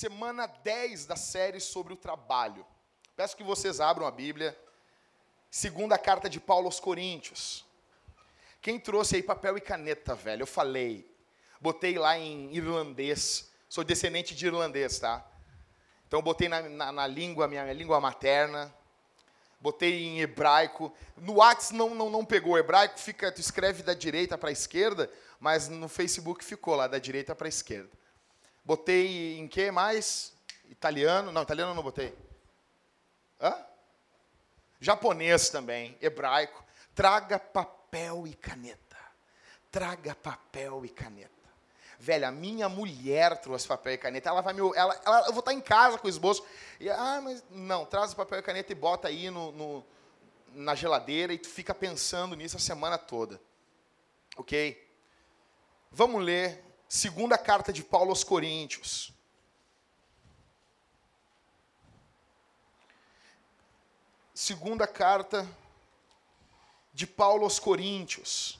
semana 10 da série sobre o trabalho. Peço que vocês abram a Bíblia, segunda carta de Paulo aos Coríntios. Quem trouxe aí papel e caneta, velho? Eu falei. Botei lá em irlandês. Sou descendente de irlandês, tá? Então botei na, na, na língua, minha língua materna. Botei em hebraico. No WhatsApp não, não, não pegou. Hebraico fica, tu escreve da direita para a esquerda, mas no Facebook ficou lá, da direita para a esquerda. Botei em que mais? Italiano? Não, italiano não botei. Hã? Japonês também, hebraico. Traga papel e caneta. Traga papel e caneta. Velho, a minha mulher trouxe papel e caneta. Ela vai me. Ela, ela, eu vou estar em casa com o esboço. E, ah, mas não, traz o papel e caneta e bota aí no, no, na geladeira e tu fica pensando nisso a semana toda. Ok? Vamos ler segunda carta de Paulo aos Coríntios. Segunda carta de Paulo aos Coríntios.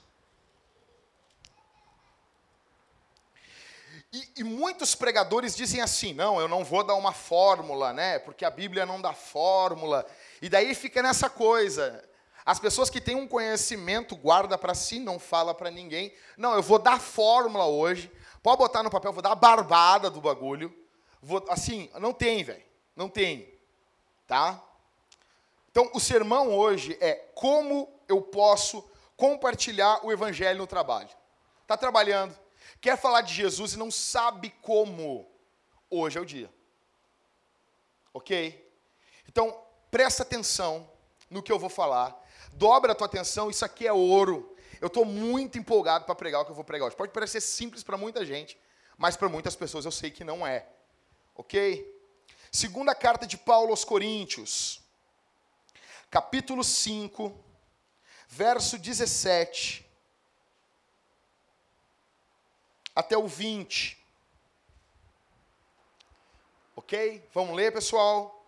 E, e, muitos pregadores dizem assim: não, eu não vou dar uma fórmula, né? Porque a Bíblia não dá fórmula. E daí fica nessa coisa. As pessoas que têm um conhecimento guarda para si, não fala para ninguém. Não, eu vou dar fórmula hoje. Pode botar no papel, vou dar a barbada do bagulho. Vou, assim, não tem, velho. Não tem. Tá? Então, o sermão hoje é como eu posso compartilhar o evangelho no trabalho. Tá trabalhando, quer falar de Jesus e não sabe como, hoje é o dia. Ok? Então, presta atenção no que eu vou falar. Dobra a tua atenção, isso aqui é ouro. Eu estou muito empolgado para pregar o que eu vou pregar hoje. Pode parecer simples para muita gente, mas para muitas pessoas eu sei que não é. Ok? Segunda carta de Paulo aos Coríntios, capítulo 5, verso 17 até o 20. Ok? Vamos ler, pessoal?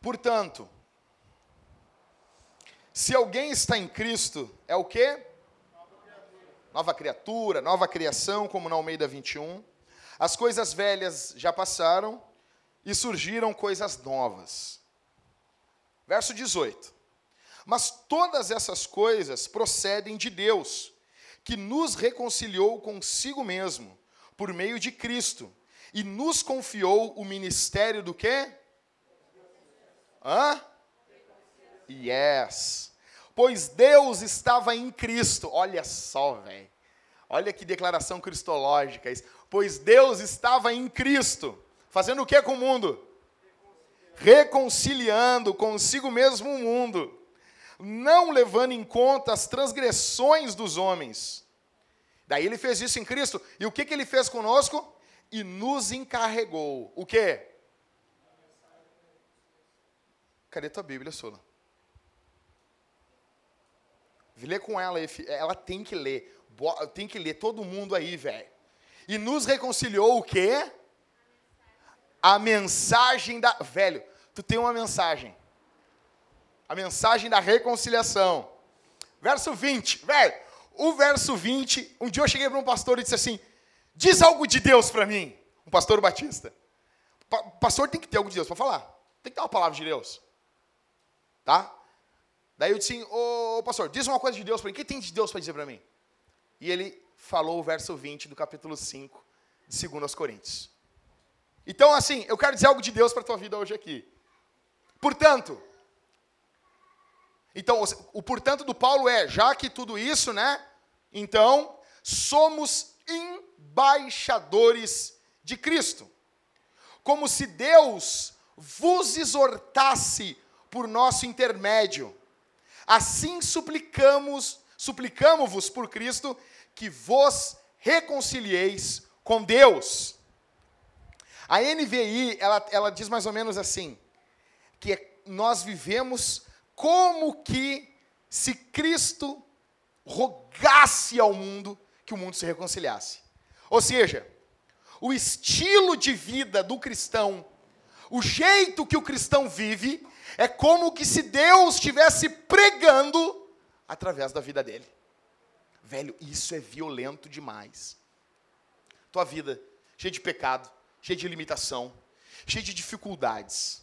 Portanto, se alguém está em Cristo, é o quê? Nova criatura, nova criação, como na Almeida 21. As coisas velhas já passaram e surgiram coisas novas. Verso 18. Mas todas essas coisas procedem de Deus que nos reconciliou consigo mesmo, por meio de Cristo, e nos confiou o ministério do quê? Hã? Yes. Pois Deus estava em Cristo. Olha só, velho. Olha que declaração cristológica isso. Pois Deus estava em Cristo. Fazendo o que com o mundo? Reconciliando consigo mesmo o mundo não levando em conta as transgressões dos homens. Daí ele fez isso em Cristo. E o que, que ele fez conosco? E nos encarregou. O quê? Cadê tua Bíblia, Sula? Lê com ela aí, ela tem que ler. Tem que ler todo mundo aí, velho. E nos reconciliou o quê? A mensagem da. Velho, tu tem uma mensagem a mensagem da reconciliação. Verso 20, velho, o verso 20, um dia eu cheguei para um pastor e disse assim: diz algo de Deus para mim, um pastor batista. Pa pastor tem que ter algo de Deus para falar, tem que ter uma palavra de Deus. Tá? Daí eu disse assim: ô pastor, diz uma coisa de Deus para mim, o que tem de Deus para dizer para mim? E ele falou o verso 20 do capítulo 5 de 2 Coríntios. Então, assim, eu quero dizer algo de Deus para a tua vida hoje aqui. Portanto, então, o portanto do Paulo é, já que tudo isso, né? Então, somos embaixadores de Cristo. Como se Deus vos exortasse por nosso intermédio. Assim suplicamos, suplicamos-vos por Cristo que vos reconcilieis com Deus. A NVI, ela, ela diz mais ou menos assim, que nós vivemos como que se Cristo rogasse ao mundo que o mundo se reconciliasse. Ou seja, o estilo de vida do cristão, o jeito que o cristão vive, é como que se Deus estivesse pregando através da vida dele. Velho, isso é violento demais. Tua vida, cheio de pecado, cheio de limitação, cheio de dificuldades.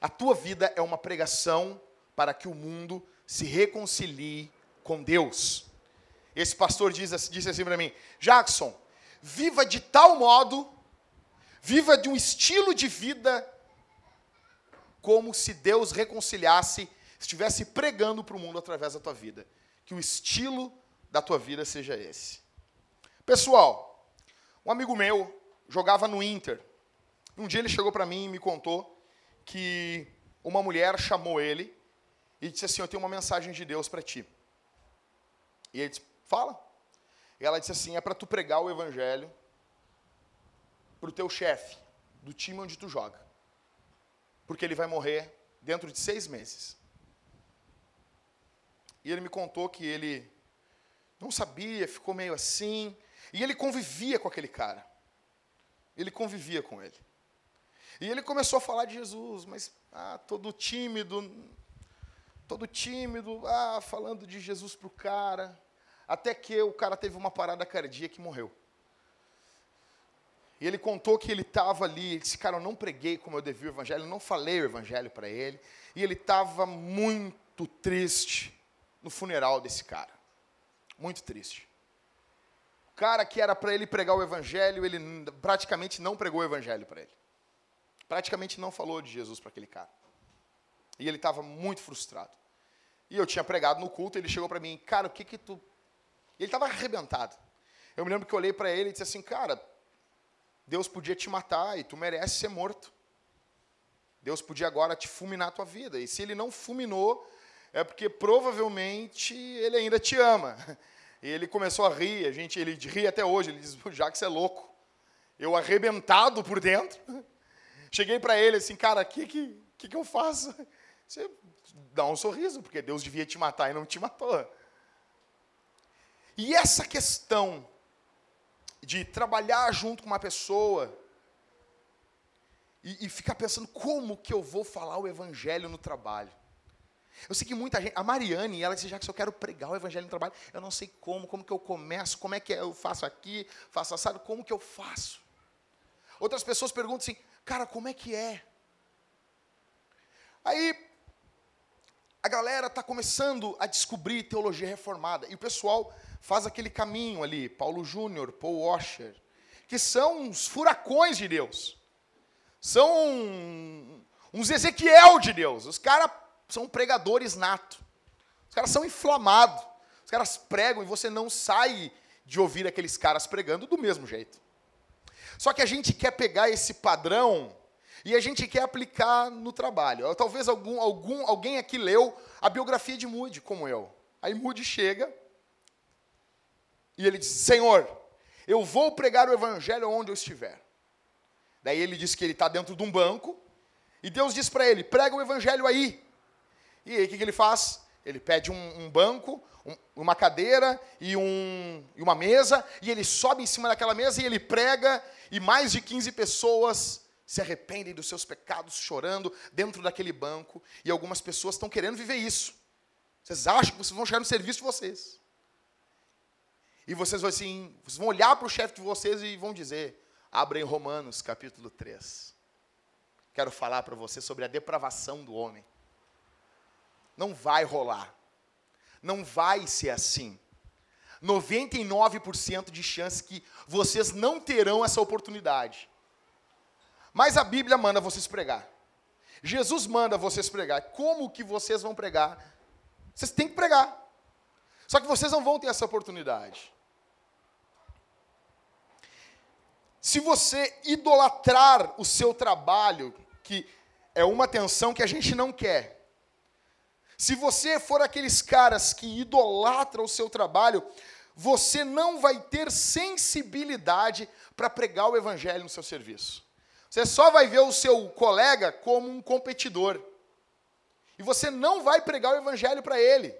A tua vida é uma pregação para que o mundo se reconcilie com Deus. Esse pastor diz, disse assim para mim: Jackson, viva de tal modo, viva de um estilo de vida como se Deus reconciliasse, estivesse pregando para o mundo através da tua vida. Que o estilo da tua vida seja esse. Pessoal, um amigo meu jogava no Inter. Um dia ele chegou para mim e me contou que uma mulher chamou ele e disse assim: Eu tenho uma mensagem de Deus para ti. E ele disse: Fala. E ela disse assim: É para tu pregar o evangelho para o teu chefe do time onde tu joga. Porque ele vai morrer dentro de seis meses. E ele me contou que ele não sabia, ficou meio assim. E ele convivia com aquele cara. Ele convivia com ele. E ele começou a falar de Jesus, mas ah, todo tímido, todo tímido, ah, falando de Jesus para o cara. Até que o cara teve uma parada cardíaca e morreu. E ele contou que ele estava ali, ele disse, cara, eu não preguei como eu devia o evangelho, eu não falei o evangelho para ele. E ele estava muito triste no funeral desse cara. Muito triste. O cara que era para ele pregar o evangelho, ele praticamente não pregou o evangelho para ele. Praticamente não falou de Jesus para aquele cara. E ele estava muito frustrado. E eu tinha pregado no culto, ele chegou para mim, cara, o que que tu... Ele estava arrebentado. Eu me lembro que eu olhei para ele e disse assim, cara, Deus podia te matar e tu merece ser morto. Deus podia agora te fulminar a tua vida. E se ele não fulminou, é porque provavelmente ele ainda te ama. E ele começou a rir, a gente, ele ri até hoje, ele diz, já que você é louco. Eu arrebentado por dentro. Cheguei para ele assim, cara, o que, que, que, que eu faço? Você dá um sorriso, porque Deus devia te matar e não te matou. E essa questão de trabalhar junto com uma pessoa e, e ficar pensando como que eu vou falar o evangelho no trabalho. Eu sei que muita gente, a Mariane, ela disse, já que eu quero pregar o evangelho no trabalho, eu não sei como, como que eu começo, como é que eu faço aqui, faço assado, como que eu faço? Outras pessoas perguntam assim, cara, como é que é? Aí, a galera está começando a descobrir teologia reformada, e o pessoal faz aquele caminho ali, Paulo Júnior, Paul Washer, que são uns furacões de Deus, são uns Ezequiel de Deus, os caras são pregadores nato. Os caras são inflamados. Os caras pregam e você não sai de ouvir aqueles caras pregando do mesmo jeito. Só que a gente quer pegar esse padrão e a gente quer aplicar no trabalho. Talvez algum, algum, alguém aqui leu a biografia de Moody, como eu. Aí Moody chega e ele diz: Senhor, eu vou pregar o evangelho onde eu estiver. Daí ele diz que ele está dentro de um banco e Deus diz para ele: prega o evangelho aí. E aí o que, que ele faz? Ele pede um, um banco, um, uma cadeira e, um, e uma mesa, e ele sobe em cima daquela mesa e ele prega, e mais de 15 pessoas se arrependem dos seus pecados, chorando dentro daquele banco, e algumas pessoas estão querendo viver isso. Vocês acham que vocês vão chegar no serviço de vocês. E vocês vão assim, vocês vão olhar para o chefe de vocês e vão dizer: abrem Romanos capítulo 3. Quero falar para você sobre a depravação do homem. Não vai rolar. Não vai ser assim. 99% de chance que vocês não terão essa oportunidade. Mas a Bíblia manda vocês pregar. Jesus manda vocês pregar. Como que vocês vão pregar? Vocês têm que pregar. Só que vocês não vão ter essa oportunidade. Se você idolatrar o seu trabalho, que é uma atenção que a gente não quer, se você for aqueles caras que idolatram o seu trabalho, você não vai ter sensibilidade para pregar o evangelho no seu serviço. Você só vai ver o seu colega como um competidor. E você não vai pregar o evangelho para ele.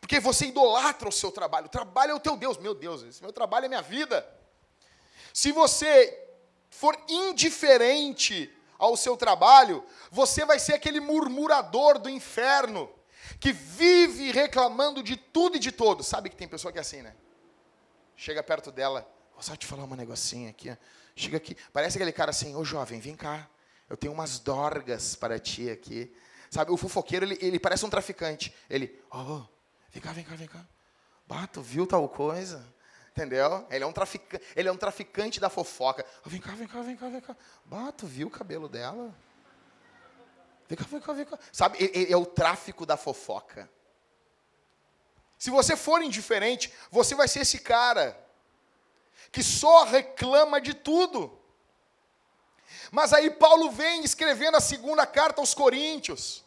Porque você idolatra o seu trabalho. O trabalho é o teu Deus. Meu Deus, esse meu trabalho é minha vida. Se você for indiferente ao seu trabalho, você vai ser aquele murmurador do inferno que vive reclamando de tudo e de todos. Sabe que tem pessoa que é assim, né? Chega perto dela, Vou só te falar um negocinho aqui. Chega aqui. Parece aquele cara assim, ô jovem, vem cá. Eu tenho umas dorgas para ti aqui. Sabe, o fofoqueiro, ele, ele parece um traficante. Ele, ó, oh, vem cá, vem cá, vem cá. Bato, viu tal coisa? Entendeu? Ele é um traficante, ele é um traficante da fofoca. Oh, vem cá, vem cá, vem cá, vem cá. Bato, viu o cabelo dela? Vem cá, vem cá, vem cá. Sabe, é o tráfico da fofoca. Se você for indiferente, você vai ser esse cara que só reclama de tudo. Mas aí Paulo vem escrevendo a segunda carta aos Coríntios.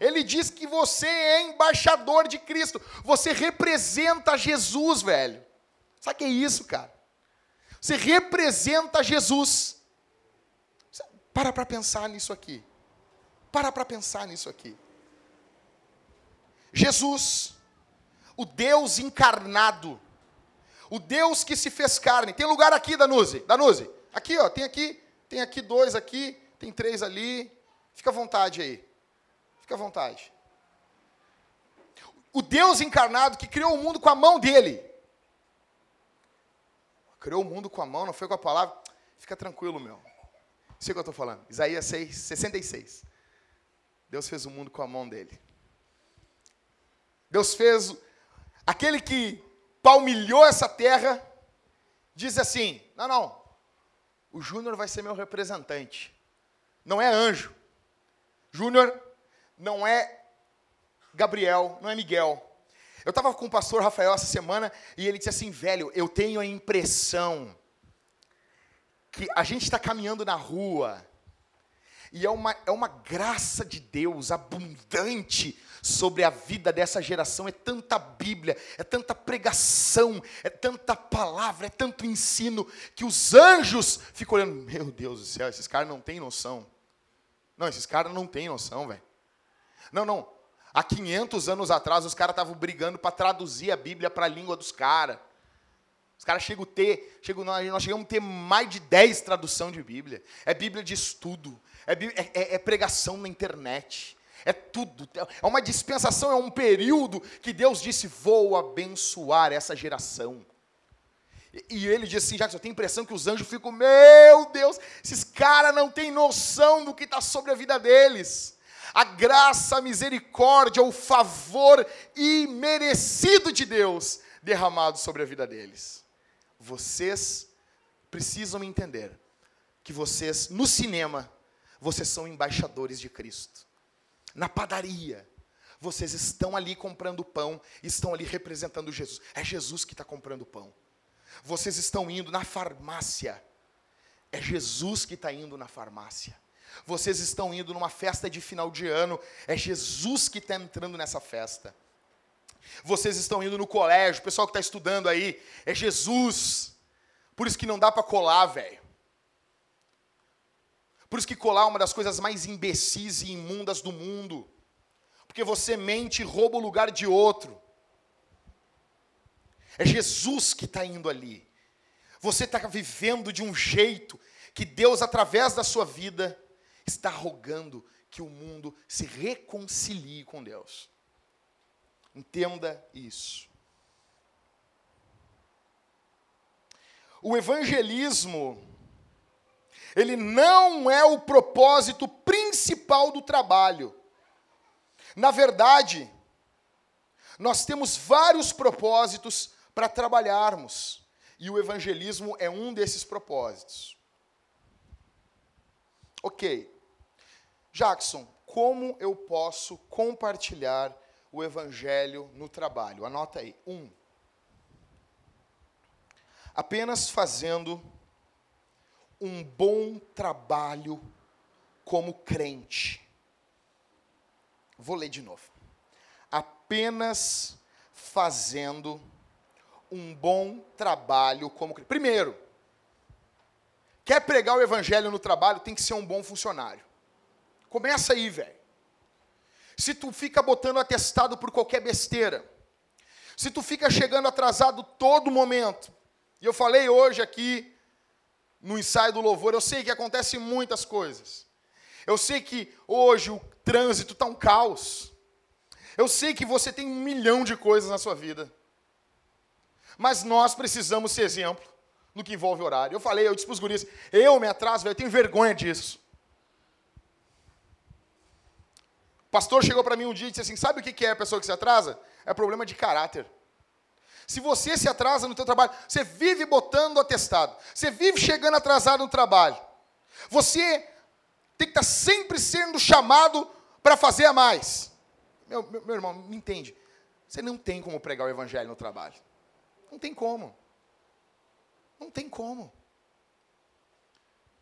Ele diz que você é embaixador de Cristo. Você representa Jesus, velho. Sabe o que é isso, cara? Você representa Jesus. Para para pensar nisso aqui. Para para pensar nisso aqui. Jesus, o Deus encarnado, o Deus que se fez carne. Tem lugar aqui, Danuze? Danuze, aqui, ó, tem aqui tem aqui dois aqui, tem três ali. Fica à vontade aí. Fica à vontade. O Deus encarnado que criou o mundo com a mão dele. Criou o mundo com a mão, não foi com a palavra. Fica tranquilo, meu. Sei o que eu estou falando. Isaías 6, 66. Deus fez o mundo com a mão dele. Deus fez. Aquele que palmilhou essa terra, diz assim: não, não, o Júnior vai ser meu representante. Não é anjo. Júnior não é Gabriel, não é Miguel. Eu estava com o pastor Rafael essa semana e ele disse assim: velho, eu tenho a impressão que a gente está caminhando na rua e é uma, é uma graça de Deus abundante sobre a vida dessa geração. É tanta Bíblia, é tanta pregação, é tanta palavra, é tanto ensino, que os anjos ficam olhando: Meu Deus do céu, esses caras não têm noção. Não, esses caras não têm noção, velho. Não, não. Há 500 anos atrás, os caras estavam brigando para traduzir a Bíblia para a língua dos caras. Os caras chegam a ter, chegam, nós chegamos a ter mais de 10 tradução de Bíblia. É Bíblia de estudo, é, é, é, é pregação na internet, é tudo. É uma dispensação, é um período que Deus disse: vou abençoar essa geração. E ele disse assim: Jackson, eu tenho a impressão que os anjos ficam, meu Deus, esses caras não têm noção do que está sobre a vida deles. A graça, a misericórdia, o favor imerecido de Deus derramado sobre a vida deles. Vocês precisam entender que vocês, no cinema, vocês são embaixadores de Cristo na padaria. Vocês estão ali comprando pão, estão ali representando Jesus. É Jesus que está comprando pão. Vocês estão indo na farmácia. É Jesus que está indo na farmácia. Vocês estão indo numa festa de final de ano. É Jesus que está entrando nessa festa. Vocês estão indo no colégio, o pessoal que está estudando aí, é Jesus. Por isso que não dá para colar, velho. Por isso que colar é uma das coisas mais imbecis e imundas do mundo. Porque você mente e rouba o lugar de outro. É Jesus que está indo ali. Você está vivendo de um jeito que Deus, através da sua vida, está rogando que o mundo se reconcilie com Deus. Entenda isso. O evangelismo ele não é o propósito principal do trabalho. Na verdade, nós temos vários propósitos para trabalharmos, e o evangelismo é um desses propósitos. Ok. Jackson, como eu posso compartilhar o evangelho no trabalho? Anota aí. Um. Apenas fazendo um bom trabalho como crente. Vou ler de novo. Apenas fazendo um bom trabalho como crente. Primeiro, quer pregar o evangelho no trabalho, tem que ser um bom funcionário. Começa aí, velho. Se tu fica botando atestado por qualquer besteira, se tu fica chegando atrasado todo momento, e eu falei hoje aqui no ensaio do louvor, eu sei que acontecem muitas coisas. Eu sei que hoje o trânsito está um caos. Eu sei que você tem um milhão de coisas na sua vida. Mas nós precisamos ser exemplo. no que envolve horário. Eu falei, eu disse pros guris, eu me atraso, velho, eu tenho vergonha disso. O pastor chegou para mim um dia e disse assim, sabe o que é a pessoa que se atrasa? É problema de caráter. Se você se atrasa no teu trabalho, você vive botando atestado, você vive chegando atrasado no trabalho, você tem que estar tá sempre sendo chamado para fazer a mais. Meu, meu, meu irmão, me entende. Você não tem como pregar o evangelho no trabalho. Não tem como. Não tem como.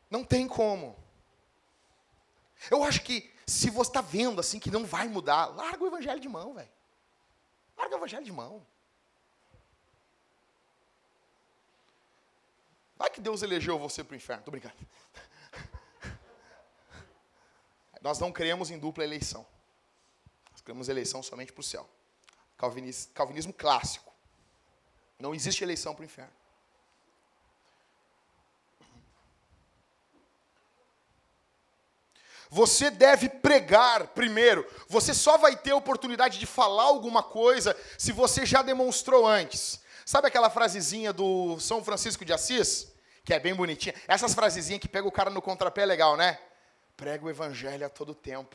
Não tem como. Eu acho que se você está vendo assim que não vai mudar, larga o evangelho de mão, velho. Larga o evangelho de mão. Vai que Deus elegeu você para o inferno. Estou brincando. Nós não cremos em dupla eleição. Nós cremos eleição somente para o céu. Calvinismo, calvinismo clássico. Não existe eleição para o inferno. Você deve pregar primeiro. Você só vai ter oportunidade de falar alguma coisa se você já demonstrou antes. Sabe aquela frasezinha do São Francisco de Assis? Que é bem bonitinha. Essas frasezinhas que pega o cara no contrapé é legal, né? Prega o evangelho a todo tempo.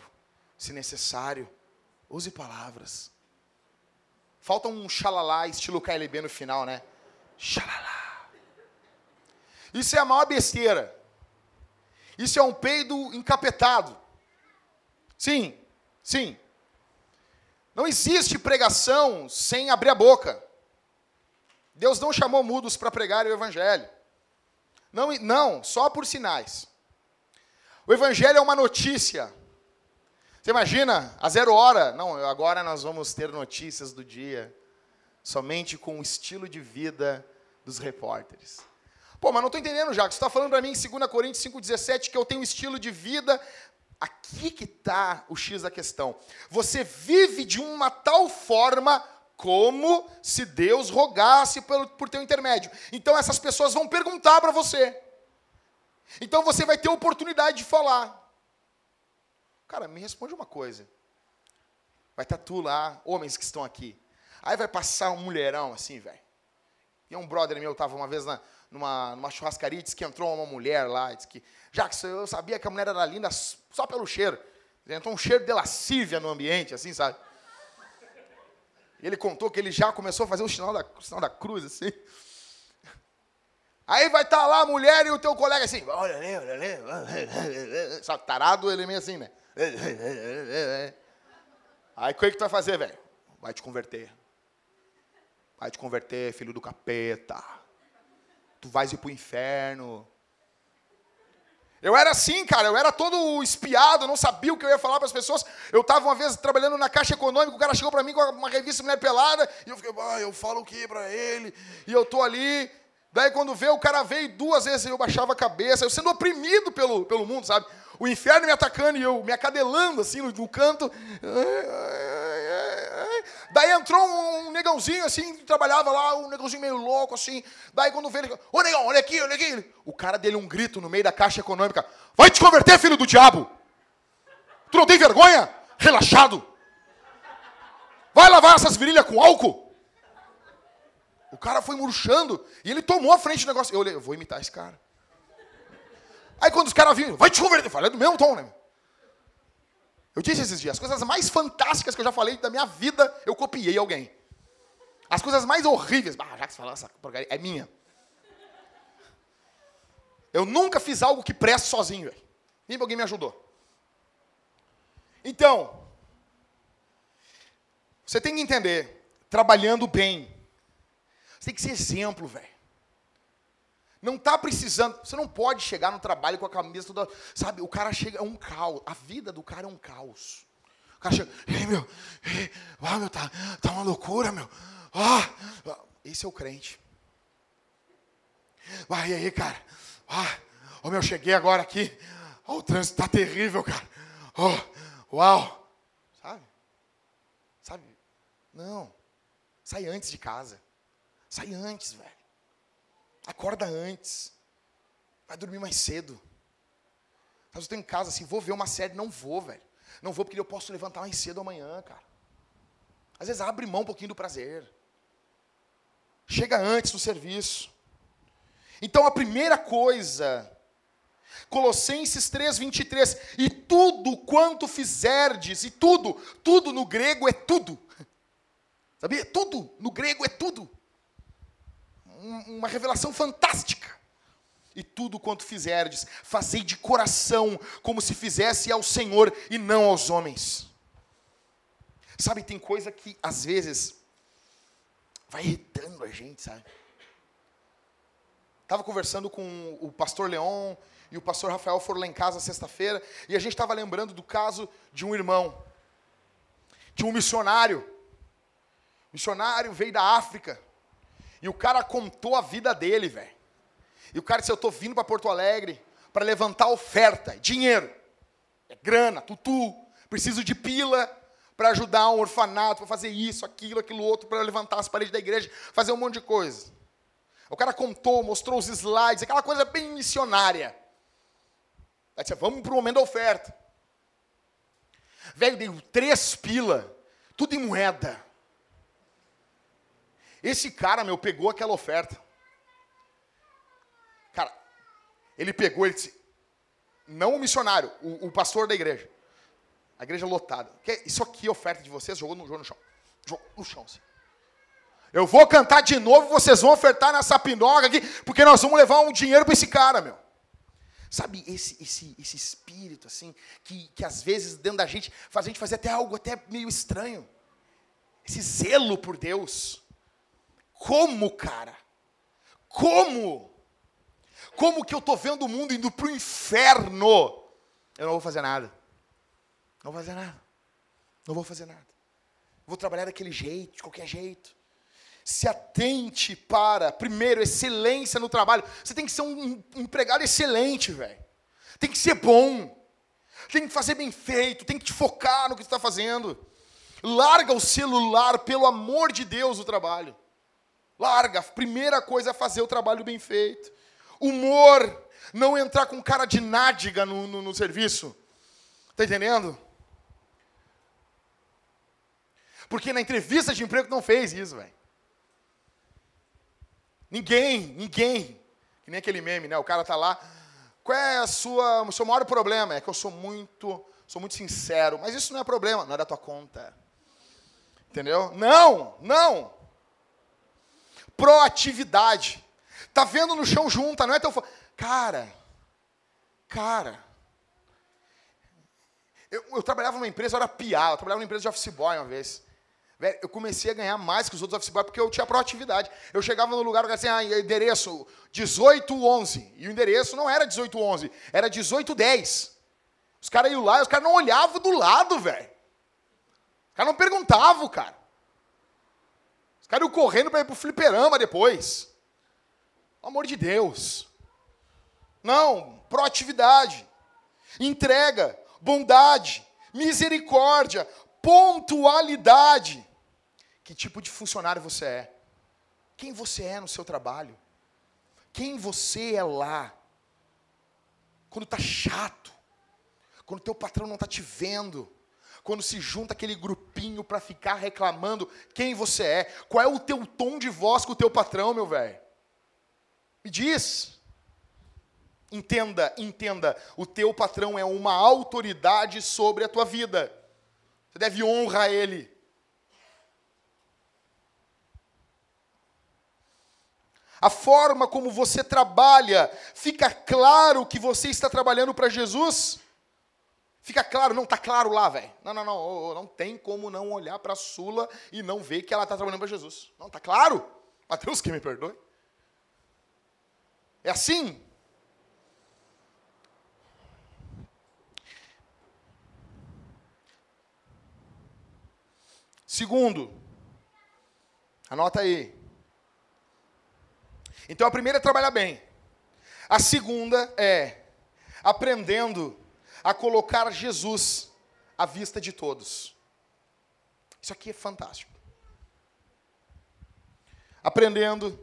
Se necessário, use palavras. Falta um xalalá estilo KLB no final, né? Xalalá. Isso é a maior besteira. Isso é um peido encapetado. Sim, sim. Não existe pregação sem abrir a boca. Deus não chamou mudos para pregar o evangelho. Não, não, só por sinais. O evangelho é uma notícia. Você imagina, a zero hora, não, agora nós vamos ter notícias do dia, somente com o estilo de vida dos repórteres. Pô, mas não estou entendendo, Jacques. Você está falando para mim em 2 Coríntios 5,17 que eu tenho um estilo de vida. Aqui que está o X da questão. Você vive de uma tal forma como se Deus rogasse por, por teu intermédio. Então essas pessoas vão perguntar para você. Então você vai ter oportunidade de falar. Cara, me responde uma coisa. Vai estar tá tu lá, homens que estão aqui. Aí vai passar um mulherão assim, velho. E um brother meu estava uma vez na, numa, numa churrascaria, disse que entrou uma mulher lá, disse que, Jackson, eu sabia que a mulher era linda só pelo cheiro. Entrou um cheiro de lascívia no ambiente, assim, sabe? E ele contou que ele já começou a fazer o sinal da, o sinal da cruz, assim. Aí vai estar tá lá a mulher e o teu colega assim, olha ali, olha ali. Sabe, tarado, ele é meio assim, né? Aí o que, que tu vai fazer, velho? Vai te converter. Vai te converter, filho do capeta tu vais ir para o inferno. Eu era assim, cara, eu era todo espiado, não sabia o que eu ia falar para as pessoas. Eu estava uma vez trabalhando na Caixa Econômica, o cara chegou para mim com uma revista Mulher Pelada, e eu fiquei, ah, eu falo o que para ele? E eu tô ali. Daí quando vê, o cara veio duas vezes, eu baixava a cabeça, eu sendo oprimido pelo, pelo mundo, sabe? O inferno me atacando e eu me acadelando assim no, no canto. Daí entrou um, negãozinho assim, trabalhava lá, um negãozinho meio louco assim. Daí quando veio ele, ô negão, olha aqui, olha aqui. O cara dele um grito no meio da caixa econômica: Vai te converter, filho do diabo! Tu não tem vergonha? Relaxado! Vai lavar essas virilhas com álcool! O cara foi murchando e ele tomou a frente do negócio. Eu olhei, eu vou imitar esse cara. Aí quando os caras viram, vai te converter, eu falei, é do mesmo tom, né? Eu disse esses dias, as coisas mais fantásticas que eu já falei da minha vida, eu copiei alguém. As coisas mais horríveis, ah, já que você falou essa porcaria, é minha. Eu nunca fiz algo que preste sozinho, velho. Nem alguém me ajudou. Então, você tem que entender, trabalhando bem, você tem que ser exemplo, velho. Não está precisando. Você não pode chegar no trabalho com a camisa toda. Sabe, o cara chega. É um caos. A vida do cara é um caos. O cara chega. Ei, meu. Ei, ah, meu, tá, tá uma loucura, meu. Ah, esse é o crente. Vai aí, cara. Ah, oh, meu, cheguei agora aqui. Oh, o trânsito tá terrível, cara. Oh, uau. Sabe? Sabe? Não. Sai antes de casa. Sai antes, velho. Acorda antes. Vai dormir mais cedo. Vezes eu estou em casa assim, vou ver uma série, não vou, velho. Não vou porque eu posso levantar mais cedo amanhã, cara. Às vezes abre mão um pouquinho do prazer. Chega antes do serviço. Então a primeira coisa, Colossenses 3:23, e tudo quanto fizerdes, e tudo, tudo no grego é tudo. Sabia? Tudo no grego é tudo. Uma revelação fantástica. E tudo quanto fizerdes, fazei de coração, como se fizesse ao Senhor e não aos homens. Sabe, tem coisa que às vezes vai irritando a gente, sabe? Estava conversando com o pastor Leon e o pastor Rafael foram lá em casa sexta-feira e a gente estava lembrando do caso de um irmão, de um missionário. Missionário veio da África e o cara contou a vida dele, velho. E o cara disse: Eu estou vindo para Porto Alegre para levantar oferta, dinheiro, é grana, tutu, preciso de pila para ajudar um orfanato, para fazer isso, aquilo, aquilo outro, para levantar as paredes da igreja, fazer um monte de coisa. O cara contou, mostrou os slides, aquela coisa bem missionária. Aí disse, vamos para o momento da oferta. Velho, deu três pila, tudo em moeda. Esse cara, meu, pegou aquela oferta. Cara, ele pegou, ele disse, não o missionário, o, o pastor da igreja. A igreja lotada. Isso aqui é oferta de vocês, jogou no, jogou no chão. Jogou no chão, assim. Eu vou cantar de novo, vocês vão ofertar nessa pinoga aqui, porque nós vamos levar um dinheiro para esse cara, meu. Sabe, esse, esse, esse espírito, assim, que, que às vezes dentro da gente faz a gente fazer até algo até meio estranho. Esse zelo por Deus. Como, cara? Como? Como que eu estou vendo o mundo indo para o inferno? Eu não vou fazer nada. Não vou fazer nada. Não vou fazer nada. Vou trabalhar daquele jeito, de qualquer jeito se atente para, primeiro, excelência no trabalho. Você tem que ser um empregado excelente, velho. Tem que ser bom. Tem que fazer bem feito, tem que te focar no que está fazendo. Larga o celular, pelo amor de Deus, o trabalho. Larga. Primeira coisa é fazer o trabalho bem feito. Humor, não entrar com cara de nádega no, no, no serviço. Está entendendo? Porque na entrevista de emprego não fez isso, velho. Ninguém, ninguém. Que nem aquele meme, né? O cara tá lá. Qual é a sua, o seu maior problema? É que eu sou muito, sou muito sincero. Mas isso não é problema, não é da tua conta. Entendeu? Não, não. Proatividade. Tá vendo no chão junta, não é teu. Cara, cara. Eu, eu trabalhava numa empresa, eu era piar, eu trabalhava numa empresa de office boy uma vez. Velho, eu comecei a ganhar mais que os outros office boys porque eu tinha proatividade. Eu chegava no lugar, assim, ah, endereço 1811. E o endereço não era 1811, era 1810. Os caras iam lá e os caras não olhavam do lado, velho. Os caras não perguntavam, cara. Iam correndo para ir pro fliperama depois. Pelo amor de Deus. Não, proatividade. Entrega, bondade, misericórdia, pontualidade. Que tipo de funcionário você é? Quem você é no seu trabalho? Quem você é lá? Quando está chato, quando teu patrão não está te vendo, quando se junta aquele grupinho para ficar reclamando quem você é, qual é o teu tom de voz com o teu patrão, meu velho? Me diz. Entenda, entenda, o teu patrão é uma autoridade sobre a tua vida. Você deve honrar ele. A forma como você trabalha, fica claro que você está trabalhando para Jesus? Fica claro, não está claro lá, velho. Não, não, não, não tem como não olhar para a Sula e não ver que ela está trabalhando para Jesus. Não, está claro? Mateus, que me perdoe. É assim? Segundo, anota aí. Então a primeira é trabalhar bem. A segunda é aprendendo a colocar Jesus à vista de todos. Isso aqui é fantástico. Aprendendo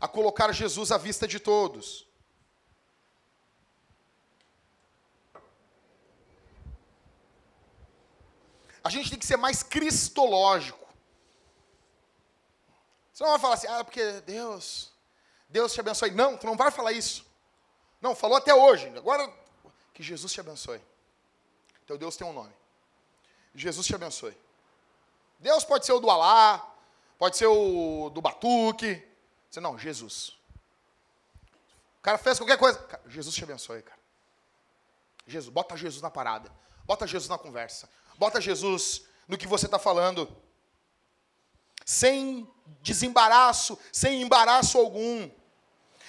a colocar Jesus à vista de todos. A gente tem que ser mais cristológico. Você não vai falar assim, ah, porque Deus, Deus te abençoe. Não, tu não vai falar isso. Não, falou até hoje. Agora, que Jesus te abençoe. Teu Deus tem um nome. Jesus te abençoe. Deus pode ser o do Alá, pode ser o do Batuque. Você, não, Jesus. O cara fez qualquer coisa. Jesus te abençoe, cara. Jesus, bota Jesus na parada. Bota Jesus na conversa. Bota Jesus no que você está falando. Sem desembaraço, sem embaraço algum.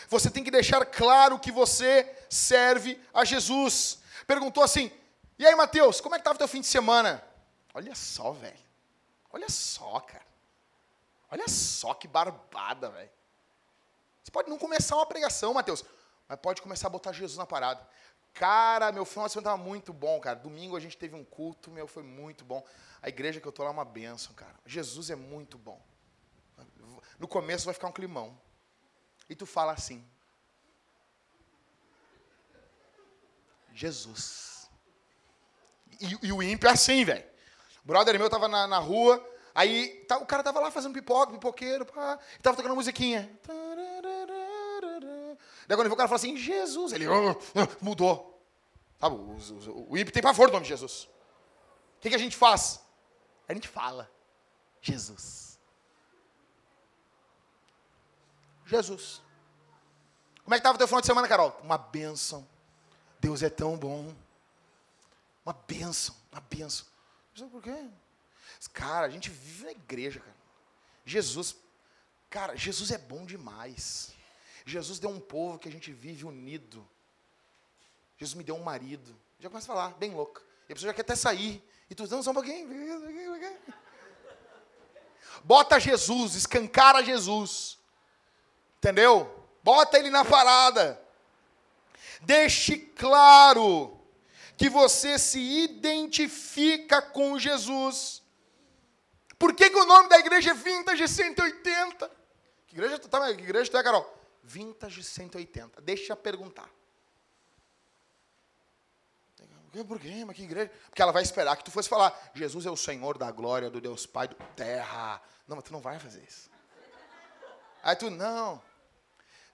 Você tem que deixar claro que você serve a Jesus. Perguntou assim: e aí, Mateus, como é que estava o teu fim de semana? Olha só, velho. Olha só, cara. Olha só que barbada, velho. Você pode não começar uma pregação, Mateus, mas pode começar a botar Jesus na parada. Cara, meu final de semana estava muito bom, cara. Domingo a gente teve um culto, meu, foi muito bom. A igreja que eu tô lá é uma bênção, cara. Jesus é muito bom. No começo vai ficar um climão. E tu fala assim: Jesus. E, e o ímpio é assim, velho. Brother meu tava na, na rua, aí tá, o cara tava lá fazendo pipoca, pipoqueiro, pá, e tava tocando musiquinha. Daí quando ele viu, o cara falou assim, Jesus, ele uh, uh, mudou. O, o, o ímpio tem pavor do nome de Jesus. O que, que a gente faz? A gente fala, Jesus. Jesus. Como é que estava o teu final de semana, Carol? Uma bênção. Deus é tão bom. Uma bênção, uma bênção. Sabe por quê? Cara, a gente vive na igreja, cara. Jesus, cara, Jesus é bom demais. Jesus deu um povo que a gente vive unido. Jesus me deu um marido. Já começa a falar, bem louco. E a pessoa já quer até sair. E tu, não, só um pouquinho. Bota Jesus, escancara Jesus. Entendeu? Bota ele na parada. Deixe claro que você se identifica com Jesus. Por que, que o nome da igreja é Vintage 180? Que igreja tu tá, que igreja tu é, Carol? Vintage 180. Deixa eu perguntar. Por quê? Mas que igreja? Porque ela vai esperar que tu fosse falar, Jesus é o Senhor da glória do Deus Pai do terra. Não, mas tu não vai fazer isso. Aí tu, não.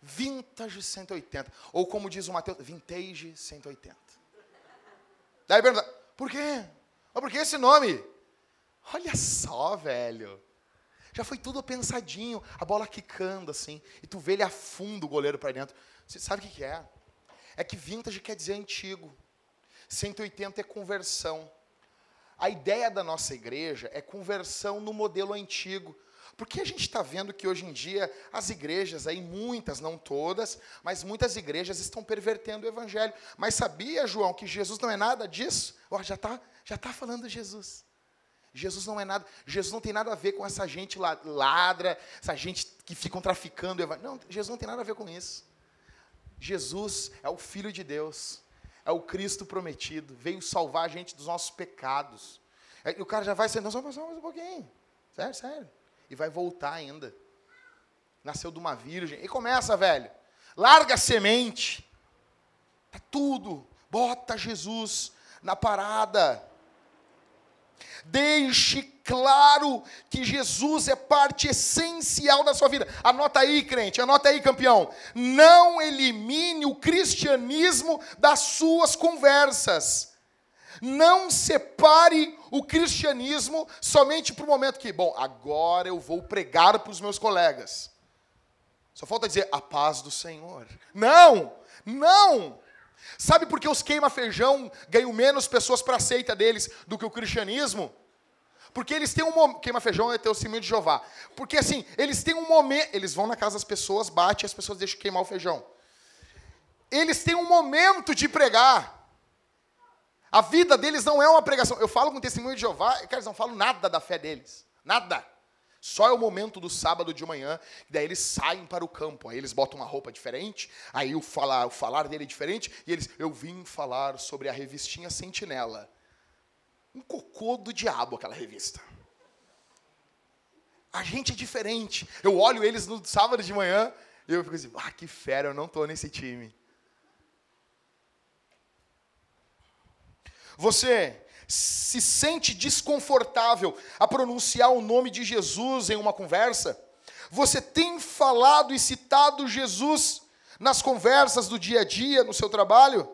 Vintage 180. Ou como diz o Mateus, Vintage 180. Daí pergunta, por quê? Mas por que esse nome? Olha só, velho. Já foi tudo pensadinho, a bola quicando assim, e tu vê ele afunda o goleiro para dentro. Você sabe o que é? É que vintage quer dizer antigo. 180 é conversão. A ideia da nossa igreja é conversão no modelo antigo. Porque a gente está vendo que hoje em dia as igrejas, aí muitas, não todas, mas muitas igrejas estão pervertendo o evangelho. Mas sabia, João, que Jesus não é nada disso? Oh, já está já tá falando Jesus. Jesus não é nada, Jesus não tem nada a ver com essa gente ladra, essa gente que ficam traficando. Não, Jesus não tem nada a ver com isso. Jesus é o Filho de Deus, é o Cristo prometido, veio salvar a gente dos nossos pecados. E o cara já vai sendo, só mais um pouquinho. Sério, sério e vai voltar ainda. Nasceu de uma virgem. E começa, velho. Larga a semente. Tá tudo. Bota Jesus na parada. Deixe claro que Jesus é parte essencial da sua vida. Anota aí, crente, anota aí, campeão. Não elimine o cristianismo das suas conversas. Não separe o cristianismo somente para o momento que, bom, agora eu vou pregar para os meus colegas. Só falta dizer a paz do Senhor. Não, não. Sabe por que os queima-feijão ganham menos pessoas para a seita deles do que o cristianismo? Porque eles têm um momento. Queima-feijão é testemunho de Jeová. Porque assim, eles têm um momento. Eles vão na casa das pessoas, bate e as pessoas deixam queimar o feijão. Eles têm um momento de pregar. A vida deles não é uma pregação. Eu falo com testemunho de Jeová, cara, eles não falam nada da fé deles. Nada. Só é o momento do sábado de manhã, daí eles saem para o campo. Aí eles botam uma roupa diferente, aí o falar, o falar dele é diferente, e eles, eu vim falar sobre a revistinha Sentinela. Um cocô do diabo aquela revista. A gente é diferente. Eu olho eles no sábado de manhã, e eu fico assim, ah, que fera, eu não estou nesse time. Você se sente desconfortável a pronunciar o nome de Jesus em uma conversa? Você tem falado e citado Jesus nas conversas do dia a dia, no seu trabalho?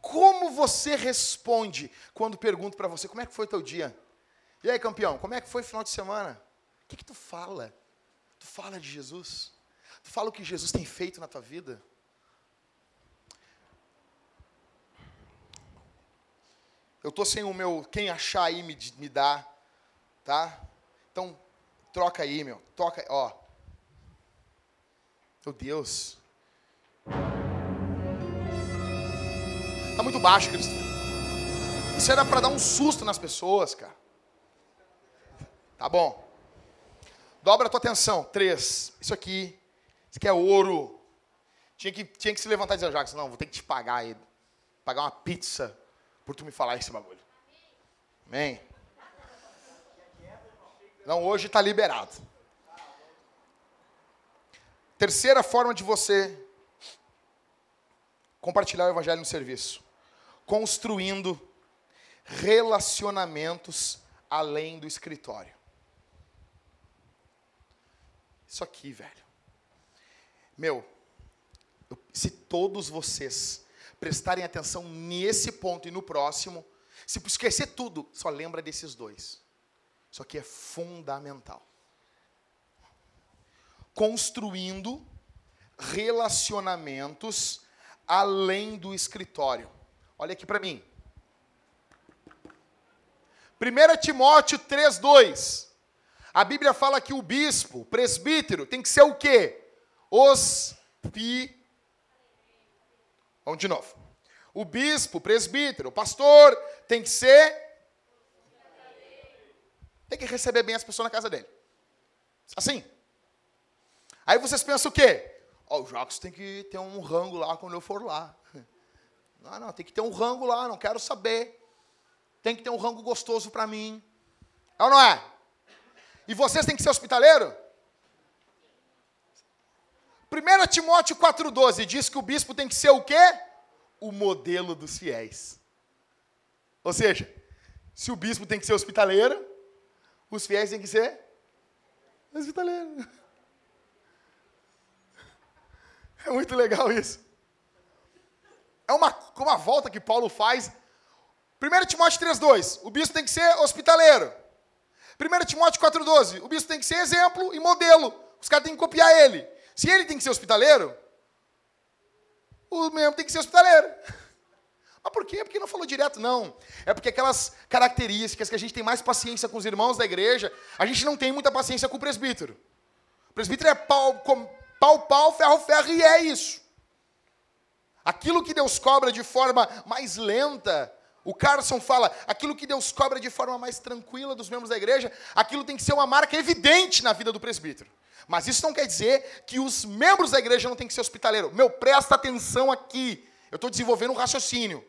Como você responde quando pergunto para você como é que foi teu dia? E aí, campeão, como é que foi o final de semana? O que, que tu fala? Tu fala de Jesus? Tu fala o que Jesus tem feito na tua vida? Eu tô sem o meu quem achar aí me, me dá, tá? Então troca aí, meu. Toca, ó. Meu Deus. Tá muito baixo, Cristo. Isso era para dar um susto nas pessoas, cara. Tá bom. Dobra a tua atenção. Três. Isso aqui. Isso aqui é ouro. Tinha que, tinha que se levantar e dizer, Jacques, não, vou ter que te pagar aí. Pagar uma pizza por tu me falar esse bagulho. Amém? Não, hoje está liberado. Terceira forma de você compartilhar o evangelho no serviço. Construindo relacionamentos além do escritório. Isso aqui, velho. Meu, se todos vocês prestarem atenção nesse ponto e no próximo, se esquecer tudo, só lembra desses dois. Isso aqui é fundamental. Construindo relacionamentos além do escritório. Olha aqui para mim. 1 Timóteo 3,2. A Bíblia fala que o bispo, o presbítero, tem que ser o quê? Hospi. Vamos de novo. O bispo, o presbítero, o pastor tem que ser. Tem que receber bem as pessoas na casa dele. Assim. Aí vocês pensam o quê? Ó, oh, o Jacques tem que ter um rango lá quando eu for lá. Não, não, tem que ter um rango lá, não quero saber. Tem que ter um rango gostoso para mim. É ou não é? E vocês têm que ser hospitaleiro? 1 Timóteo 4,12 diz que o bispo tem que ser o quê? O modelo dos fiéis. Ou seja, se o bispo tem que ser hospitaleiro, os fiéis têm que ser hospitaleiros. É muito legal isso. É uma, uma volta que Paulo faz. 1 Timóteo 3,2, o bispo tem que ser hospitaleiro. 1 Timóteo 4,12, o bispo tem que ser exemplo e modelo. Os caras têm que copiar ele. Se ele tem que ser hospitaleiro, o membro tem que ser hospitaleiro. Mas por quê? Porque não falou direto, não. É porque aquelas características que a gente tem mais paciência com os irmãos da igreja, a gente não tem muita paciência com o presbítero. O presbítero é pau, pau, pau, ferro, ferro, e é isso. Aquilo que Deus cobra de forma mais lenta, o Carson fala, aquilo que Deus cobra de forma mais tranquila dos membros da igreja, aquilo tem que ser uma marca evidente na vida do presbítero. Mas isso não quer dizer que os membros da igreja não têm que ser hospitaleiros. Meu, presta atenção aqui. Eu estou desenvolvendo um raciocínio.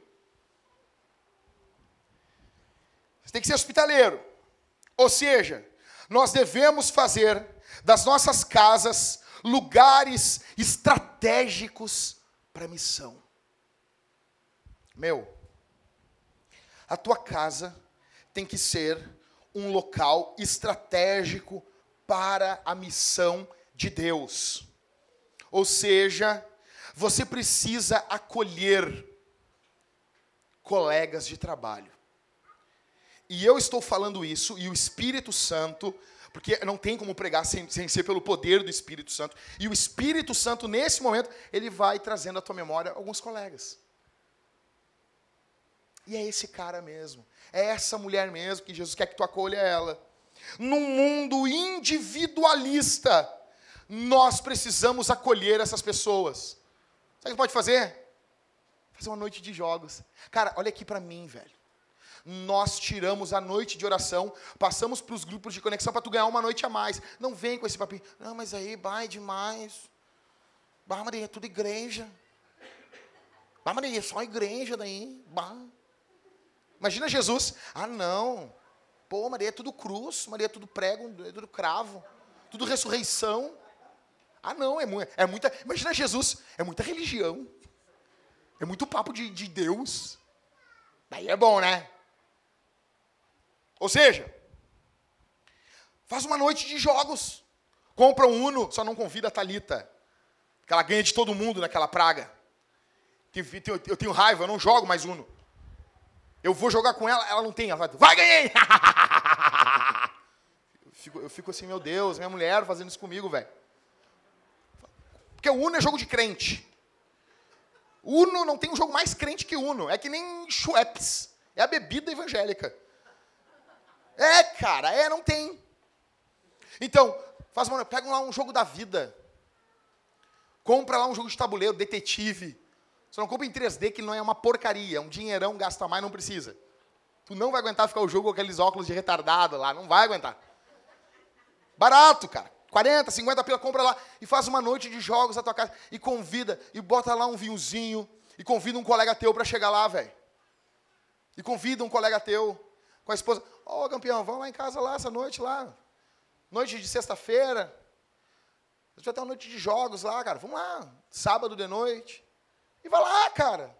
Você tem que ser hospitaleiro. Ou seja, nós devemos fazer das nossas casas lugares estratégicos para a missão. Meu, a tua casa tem que ser um local estratégico para a missão de Deus. Ou seja, você precisa acolher colegas de trabalho. E eu estou falando isso, e o Espírito Santo, porque não tem como pregar sem, sem ser pelo poder do Espírito Santo, e o Espírito Santo, nesse momento, ele vai trazendo à tua memória alguns colegas. E é esse cara mesmo. É essa mulher mesmo que Jesus quer que tu acolha ela. Num mundo individualista, nós precisamos acolher essas pessoas. Sabe o que pode fazer? Fazer uma noite de jogos. Cara, olha aqui para mim, velho. Nós tiramos a noite de oração, passamos para os grupos de conexão para tu ganhar uma noite a mais. Não vem com esse papinho. Não, mas aí, vai demais. Bah, Maria, é tudo igreja. Bah, Maria, é só igreja daí. Bah. Imagina Jesus. Ah, não. Pô, Maria é tudo cruz, Maria é tudo prego, é tudo cravo, tudo ressurreição. Ah, não, é, mu é muita. Imagina Jesus, é muita religião. É muito papo de, de Deus. Daí é bom, né? Ou seja, Faz uma noite de jogos. Compra um Uno, só não convida a Thalita. Que ela ganha de todo mundo naquela praga. Eu tenho raiva, eu não jogo mais Uno. Eu vou jogar com ela, ela não tem. Ela vai, vai ganhei! Eu fico, eu fico assim, meu Deus, minha mulher fazendo isso comigo, velho. Porque o Uno é jogo de crente. Uno não tem um jogo mais crente que Uno. É que nem Schweppes. É a bebida evangélica. É, cara, é, não tem. Então, faz uma, pega lá um jogo da vida. Compra lá um jogo de tabuleiro, detetive. Você não compra em 3D que não é uma porcaria, é um dinheirão, gasta mais, não precisa. Tu não vai aguentar ficar o jogo com aqueles óculos de retardado lá, não vai aguentar. Barato, cara. 40, 50 pila, compra lá e faz uma noite de jogos na tua casa e convida e bota lá um vinhozinho e convida um colega teu para chegar lá, velho. E convida um colega teu com a esposa. Ô, oh, campeão, vamos lá em casa lá essa noite lá. Noite de sexta-feira. Já tem uma noite de jogos lá, cara. Vamos lá, sábado de noite. E vai lá, cara.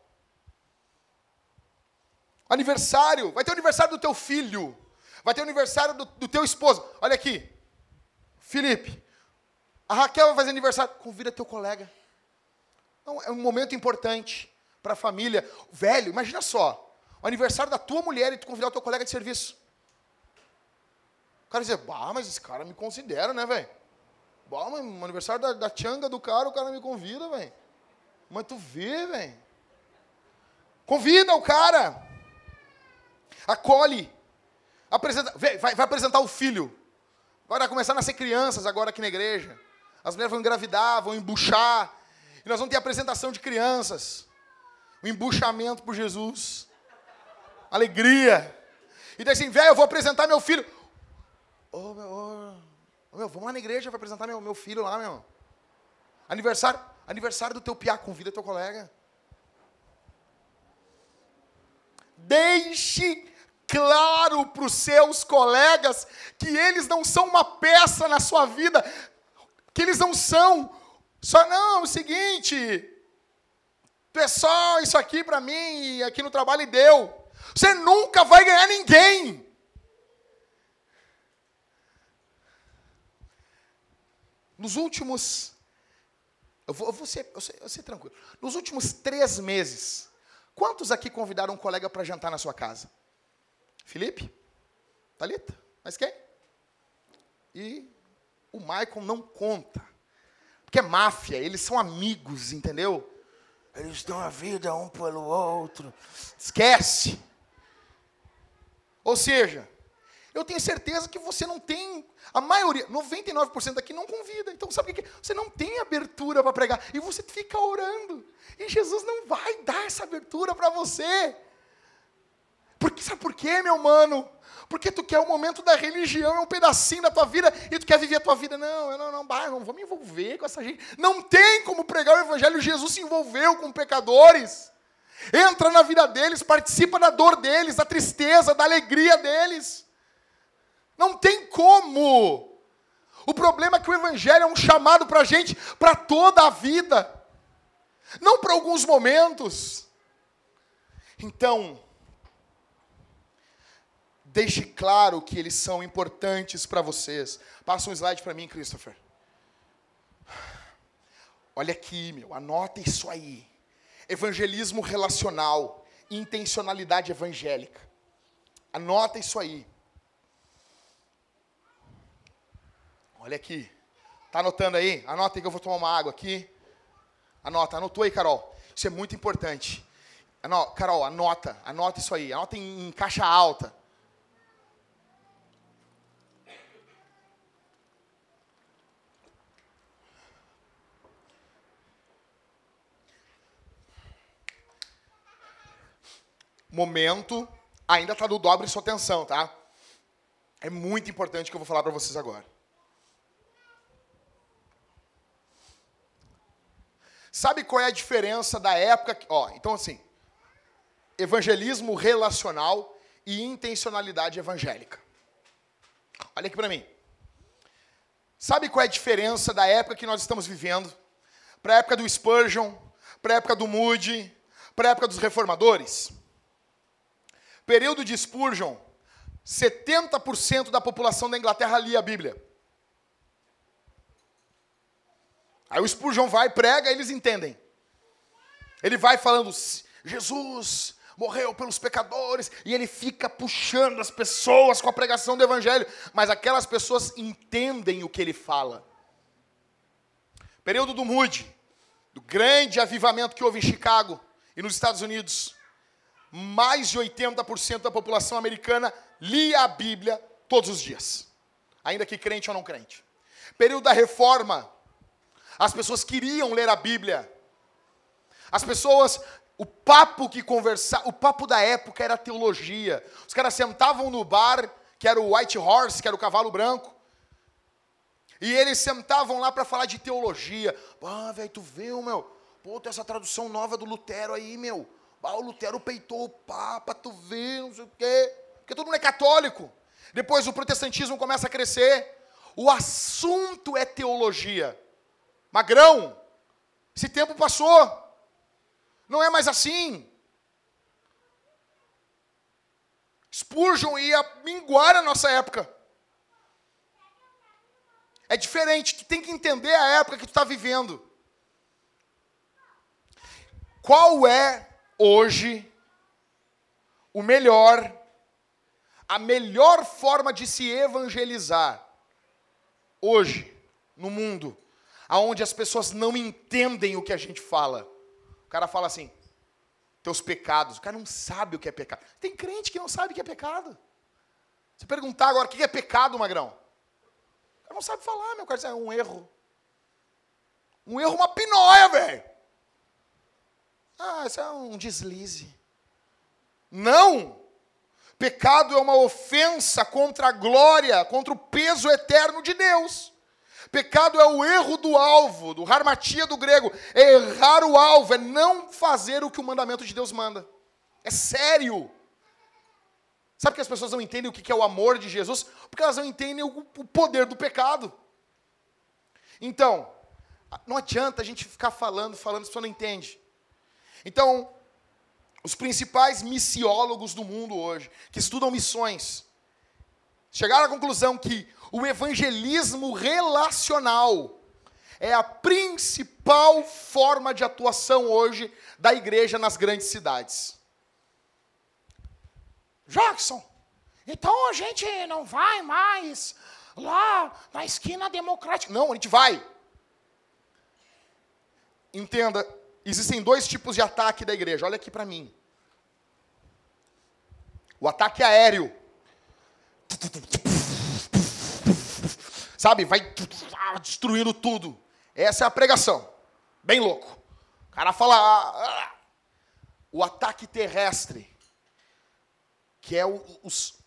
Aniversário. Vai ter aniversário do teu filho. Vai ter aniversário do, do teu esposo. Olha aqui. Felipe. A Raquel vai fazer aniversário. Convida teu colega. Não, é um momento importante para a família. Velho, imagina só. O aniversário da tua mulher e tu convidar o teu colega de serviço. O cara dizer, bah, mas esse cara me considera, né, velho? Bah, aniversário da, da do cara, o cara me convida, velho. Mas tu vê, velho. Convida o cara. Acolhe. Apresenta, vai, vai apresentar o filho. Vai começar a nascer crianças agora aqui na igreja. As mulheres vão engravidar, vão embuchar. E nós vamos ter apresentação de crianças. O embuchamento por Jesus. Alegria. E daí assim, velho, eu vou apresentar meu filho. Ô, oh, meu, oh, meu, vamos lá na igreja, vai apresentar meu, meu filho lá, meu. Aniversário. Aniversário do teu piá, convida teu colega. Deixe claro para os seus colegas que eles não são uma peça na sua vida, que eles não são. Só não, é o seguinte, pessoal, isso aqui para mim, aqui no trabalho deu. Você nunca vai ganhar ninguém. Nos últimos eu vou, eu vou, ser, eu, ser, eu ser tranquilo. Nos últimos três meses, quantos aqui convidaram um colega para jantar na sua casa? Felipe? Talita? Mas quem? E o Michael não conta. Porque é máfia, eles são amigos, entendeu? Eles dão a vida um pelo outro. Esquece. Ou seja, eu tenho certeza que você não tem, a maioria, 99% aqui não convida. Então sabe o que é? Você não tem abertura para pregar. E você fica orando. E Jesus não vai dar essa abertura para você. Porque, sabe por quê, meu mano? Porque tu quer o momento da religião, é um pedacinho da tua vida, e tu quer viver a tua vida. Não, eu não, não, bah, não vou me envolver com essa gente. Não tem como pregar o evangelho. Jesus se envolveu com pecadores. Entra na vida deles, participa da dor deles, da tristeza, da alegria deles. Não tem como. O problema é que o Evangelho é um chamado para a gente para toda a vida, não para alguns momentos. Então, deixe claro que eles são importantes para vocês. Passa um slide para mim, Christopher. Olha aqui, meu, anota isso aí. Evangelismo relacional, intencionalidade evangélica. Anota isso aí. Olha aqui. Tá anotando aí? Anota aí que eu vou tomar uma água aqui. Anota, anotou aí, Carol. Isso é muito importante. Anota, Carol, anota, anota isso aí. Anota em, em caixa alta. Momento, ainda está do dobre sua atenção, tá? É muito importante o que eu vou falar para vocês agora. Sabe qual é a diferença da época? Ó, então assim, evangelismo relacional e intencionalidade evangélica. Olha aqui para mim. Sabe qual é a diferença da época que nós estamos vivendo para a época do Spurgeon, para a época do Moody, para a época dos reformadores? Período de Spurgeon, 70% da população da Inglaterra lia a Bíblia. Aí o Spurgeon vai, prega, eles entendem. Ele vai falando, Jesus morreu pelos pecadores, e ele fica puxando as pessoas com a pregação do Evangelho, mas aquelas pessoas entendem o que ele fala. Período do Moody, do grande avivamento que houve em Chicago e nos Estados Unidos, mais de 80% da população americana lia a Bíblia todos os dias, ainda que crente ou não crente. Período da reforma, as pessoas queriam ler a Bíblia. As pessoas, o papo que conversava, o papo da época era teologia. Os caras sentavam no bar, que era o White Horse, que era o cavalo branco, e eles sentavam lá para falar de teologia. Ah, velho, tu viu, meu? Pô, tem essa tradução nova do Lutero aí, meu. Ah, o Lutero peitou o Papa, tu viu, não sei o quê. Porque todo mundo é católico. Depois o protestantismo começa a crescer. O assunto é teologia. Magrão, esse tempo passou. Não é mais assim. Spurgeon ia minguar a nossa época. É diferente, tu tem que entender a época que tu está vivendo. Qual é hoje o melhor, a melhor forma de se evangelizar hoje no mundo, aonde as pessoas não entendem o que a gente fala? O cara fala assim: teus pecados. O cara não sabe o que é pecado. Tem crente que não sabe o que é pecado. Se perguntar agora o que é pecado, magrão, cara não sabe falar, meu cara. É um erro. Um erro, uma pinóia, velho. Ah, isso é um deslize. Não! Pecado é uma ofensa contra a glória, contra o peso eterno de Deus. Pecado é o erro do alvo, do harmatia do grego. É errar o alvo, é não fazer o que o mandamento de Deus manda. É sério. Sabe que as pessoas não entendem o que é o amor de Jesus? Porque elas não entendem o poder do pecado. Então, não adianta a gente ficar falando, falando, a pessoa não entende. Então, os principais missiólogos do mundo hoje, que estudam missões, chegaram à conclusão que o evangelismo relacional é a principal forma de atuação hoje da igreja nas grandes cidades. Jackson, então a gente não vai mais lá na esquina democrática. Não, a gente vai. Entenda, existem dois tipos de ataque da igreja. Olha aqui para mim. O ataque aéreo. Sabe, vai destruindo tudo. Essa é a pregação. Bem louco. O cara fala. Ah, ah. O ataque terrestre que é o, os,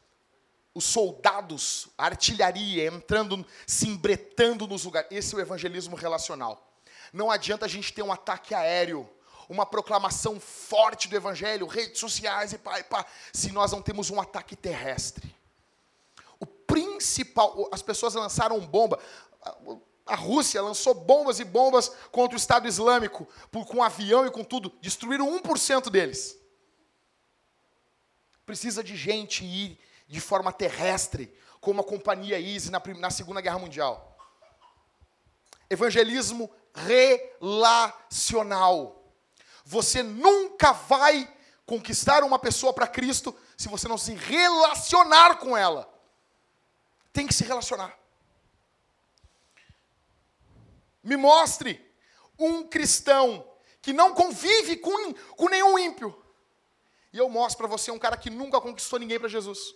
os soldados, a artilharia entrando, se embretando nos lugares. Esse é o evangelismo relacional. Não adianta a gente ter um ataque aéreo, uma proclamação forte do evangelho, redes sociais e pá, e pá, se nós não temos um ataque terrestre. Principal, as pessoas lançaram bomba. A Rússia lançou bombas e bombas contra o Estado Islâmico, por, com avião e com tudo. Destruíram 1% deles. Precisa de gente ir de forma terrestre, como a companhia Easy na, na Segunda Guerra Mundial. Evangelismo relacional. Você nunca vai conquistar uma pessoa para Cristo se você não se relacionar com ela. Tem que se relacionar. Me mostre um cristão que não convive com, com nenhum ímpio. E eu mostro para você um cara que nunca conquistou ninguém para Jesus.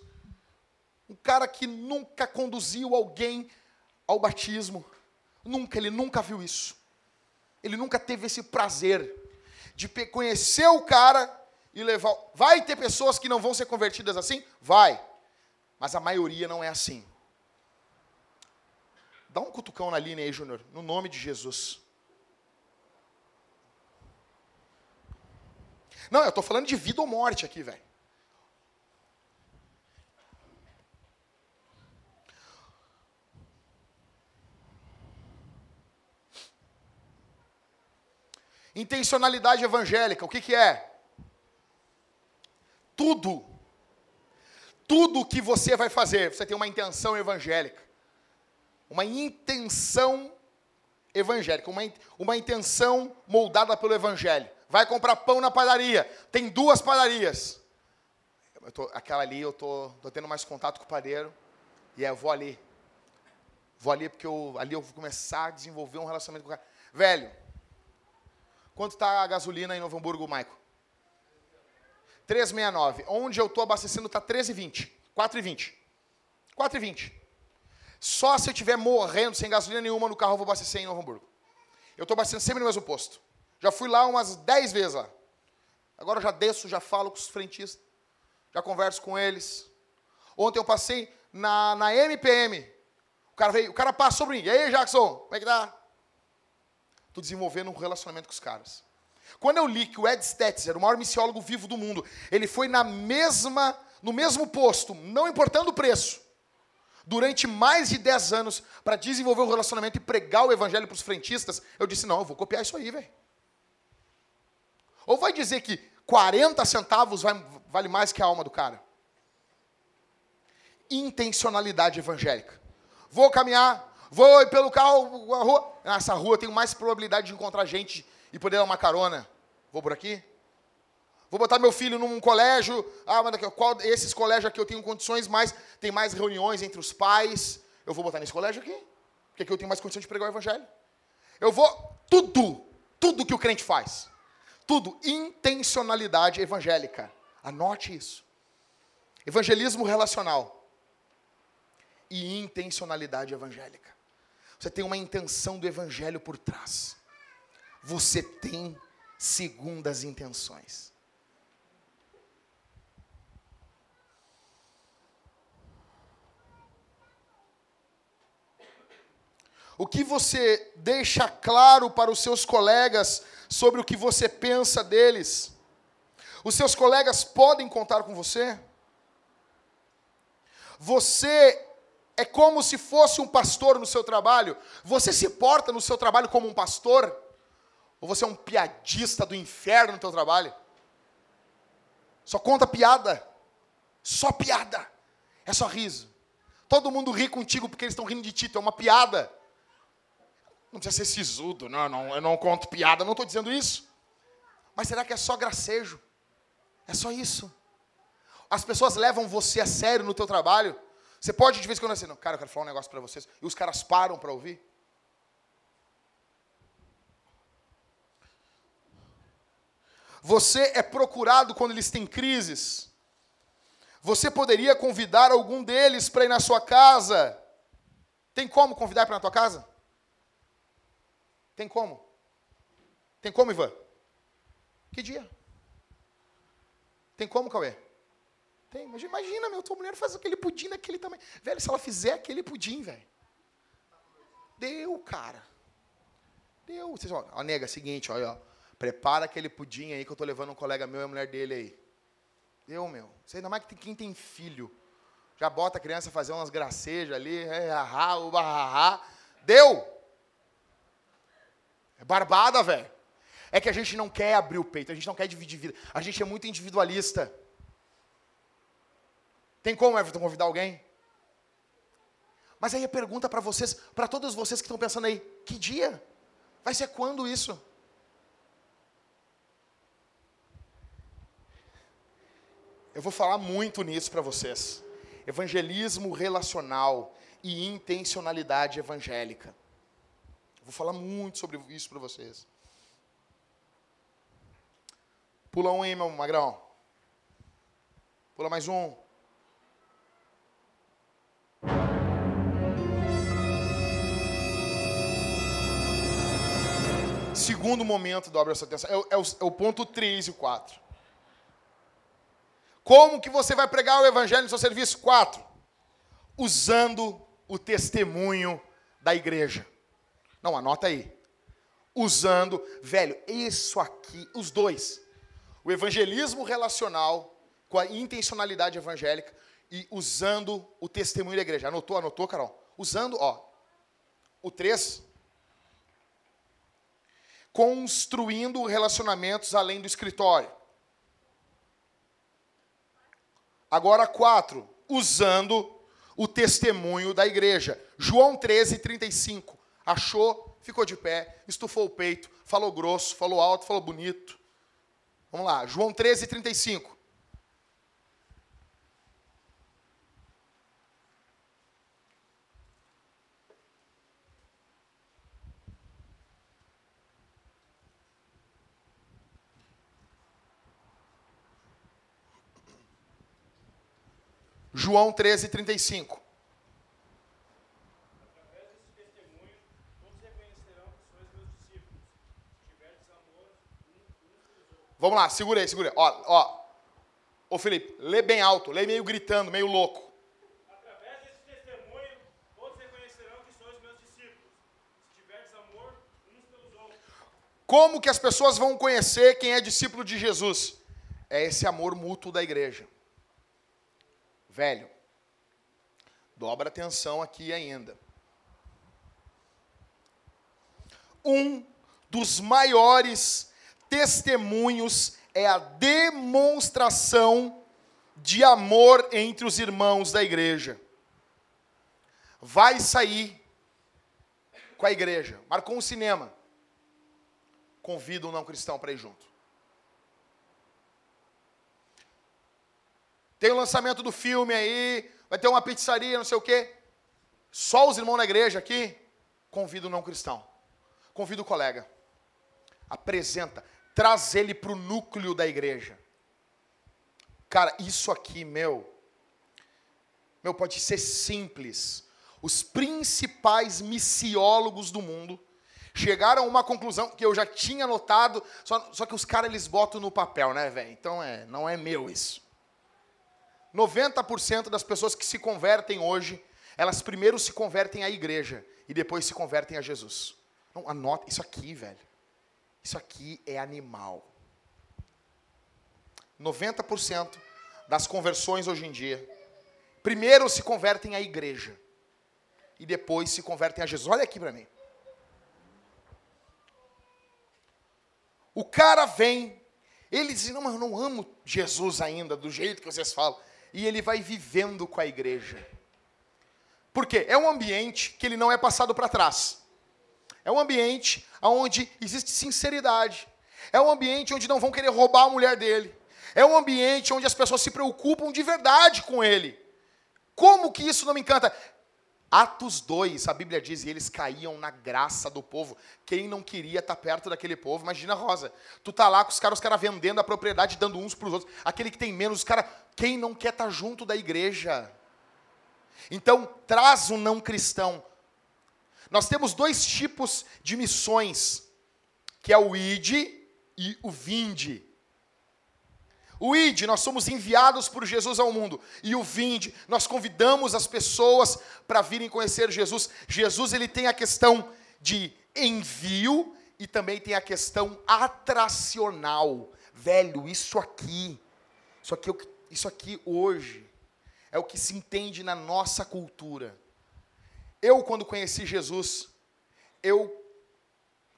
Um cara que nunca conduziu alguém ao batismo. Nunca, ele nunca viu isso. Ele nunca teve esse prazer de conhecer o cara e levar. Vai ter pessoas que não vão ser convertidas assim? Vai. Mas a maioria não é assim. Dá um cutucão na linha aí, Júnior, no nome de Jesus. Não, eu estou falando de vida ou morte aqui, velho. Intencionalidade evangélica, o que, que é? Tudo, tudo que você vai fazer, você tem uma intenção evangélica. Uma intenção evangélica, uma, uma intenção moldada pelo evangelho. Vai comprar pão na padaria, tem duas padarias. Tô, aquela ali eu tô, tô tendo mais contato com o padeiro, e é, eu vou ali. Vou ali porque eu, ali eu vou começar a desenvolver um relacionamento com o cara. Velho, quanto está a gasolina em Novo Hamburgo, Maico? 3,69. Onde eu estou abastecendo está 13,20. 4,20. 4,20. Só se eu estiver morrendo sem gasolina nenhuma no carro, eu vou abastecer em Novo Hamburgo. Eu estou abastecendo sempre no mesmo posto. Já fui lá umas 10 vezes lá. Agora eu já desço, já falo com os frentistas. Já converso com eles. Ontem eu passei na, na MPM. O cara veio, o cara passou por mim. E aí, Jackson, como é que tá? Estou desenvolvendo um relacionamento com os caras. Quando eu li que o Ed Stetzer, o maior missiólogo vivo do mundo, ele foi na mesma, no mesmo posto, não importando o preço, durante mais de 10 anos para desenvolver um relacionamento e pregar o evangelho para os frentistas, eu disse: não, eu vou copiar isso aí, velho. Ou vai dizer que 40 centavos vai, vale mais que a alma do cara? Intencionalidade evangélica. Vou caminhar, vou pelo carro, a rua. Nessa rua eu tenho mais probabilidade de encontrar gente e poder dar uma carona. Vou por aqui? Vou botar meu filho num colégio. Ah, mas qual esses colégios aqui eu tenho condições mais, tem mais reuniões entre os pais. Eu vou botar nesse colégio aqui. Porque aqui eu tenho mais condições de pregar o evangelho. Eu vou tudo, tudo que o crente faz. Tudo intencionalidade evangélica. Anote isso. Evangelismo relacional e intencionalidade evangélica. Você tem uma intenção do evangelho por trás você tem segundas intenções. O que você deixa claro para os seus colegas sobre o que você pensa deles? Os seus colegas podem contar com você? Você é como se fosse um pastor no seu trabalho? Você se porta no seu trabalho como um pastor? Ou você é um piadista do inferno no teu trabalho? Só conta piada. Só piada. É só riso. Todo mundo ri contigo porque eles estão rindo de ti, é uma piada. Não precisa ser sisudo, não, não, eu não conto piada, não estou dizendo isso. Mas será que é só gracejo? É só isso. As pessoas levam você a sério no teu trabalho. Você pode de vez em quando assim, não, cara, eu quero falar um negócio para vocês. E os caras param para ouvir. Você é procurado quando eles têm crises. Você poderia convidar algum deles para ir na sua casa. Tem como convidar para ir na tua casa? Tem como? Tem como, Ivan? Que dia? Tem como, Cauê? Tem. Imagina, meu, tua mulher faz aquele pudim daquele tamanho. Velho, se ela fizer aquele pudim, velho. Deu, cara. Deu. Vocês, ó, ó, nega, seguinte, olha, ó. Prepara aquele pudim aí que eu tô levando um colega meu e a mulher dele aí. Eu, meu. Você ainda mais que quem tem filho. Já bota a criança fazer umas gracejas ali, é, ahá, uba, ahá. Deu! É barbada, velho. É que a gente não quer abrir o peito, a gente não quer dividir vida. A gente é muito individualista. Tem como, Everton, convidar alguém? Mas aí a pergunta para vocês, para todos vocês que estão pensando aí, que dia? Vai ser quando isso? Eu vou falar muito nisso para vocês. Evangelismo relacional e intencionalidade evangélica. Vou falar muito sobre isso para vocês. Pula um aí, meu magrão. Pula mais um. Segundo momento, dobra essa atenção. É, é, o, é o ponto 3 e o 4. Como que você vai pregar o evangelho no seu serviço? Quatro. Usando o testemunho da igreja. Não, anota aí. Usando, velho, isso aqui, os dois. O evangelismo relacional com a intencionalidade evangélica e usando o testemunho da igreja. Anotou, anotou, Carol? Usando, ó, o três. Construindo relacionamentos além do escritório. Agora, quatro, usando o testemunho da igreja. João 13, 35. Achou, ficou de pé, estufou o peito, falou grosso, falou alto, falou bonito. Vamos lá, João 13, 35. João 13, 35. Vamos lá, segura aí, segura aí. Ó, ó. Ô Felipe, lê bem alto, lê meio gritando, meio louco. Através desse testemunho, todos reconhecerão que sois meus discípulos, se tiverdes amor uns pelos outros. Como que as pessoas vão conhecer quem é discípulo de Jesus? É esse amor mútuo da igreja. Velho, dobra atenção aqui ainda. Um dos maiores testemunhos é a demonstração de amor entre os irmãos da igreja. Vai sair com a igreja, marcou um cinema. Convida um não cristão para ir junto. Tem o lançamento do filme aí, vai ter uma pizzaria, não sei o quê. Só os irmãos da igreja aqui, convida o não cristão. Convida o colega. Apresenta, traz ele para o núcleo da igreja. Cara, isso aqui, meu, meu, pode ser simples. Os principais missiólogos do mundo chegaram a uma conclusão que eu já tinha notado, só, só que os caras eles botam no papel, né, velho? Então é, não é meu isso. 90% das pessoas que se convertem hoje, elas primeiro se convertem à igreja e depois se convertem a Jesus. Não, anota isso aqui, velho. Isso aqui é animal. 90% das conversões hoje em dia, primeiro se convertem à igreja e depois se convertem a Jesus. Olha aqui para mim. O cara vem, ele diz: Não, mas eu não amo Jesus ainda, do jeito que vocês falam e ele vai vivendo com a igreja. Por quê? É um ambiente que ele não é passado para trás. É um ambiente onde existe sinceridade. É um ambiente onde não vão querer roubar a mulher dele. É um ambiente onde as pessoas se preocupam de verdade com ele. Como que isso não me encanta? Atos 2, a Bíblia diz, e eles caíam na graça do povo. Quem não queria estar perto daquele povo? Imagina, Rosa, tu tá lá com os caras, os caras vendendo a propriedade, dando uns para os outros. Aquele que tem menos, os caras, quem não quer estar junto da igreja? Então, traz um não cristão. Nós temos dois tipos de missões, que é o ide e o vinde. O id, nós somos enviados por Jesus ao mundo. E o vinde, nós convidamos as pessoas para virem conhecer Jesus. Jesus, ele tem a questão de envio e também tem a questão atracional. Velho, isso aqui, isso aqui, é isso aqui hoje é o que se entende na nossa cultura. Eu, quando conheci Jesus, eu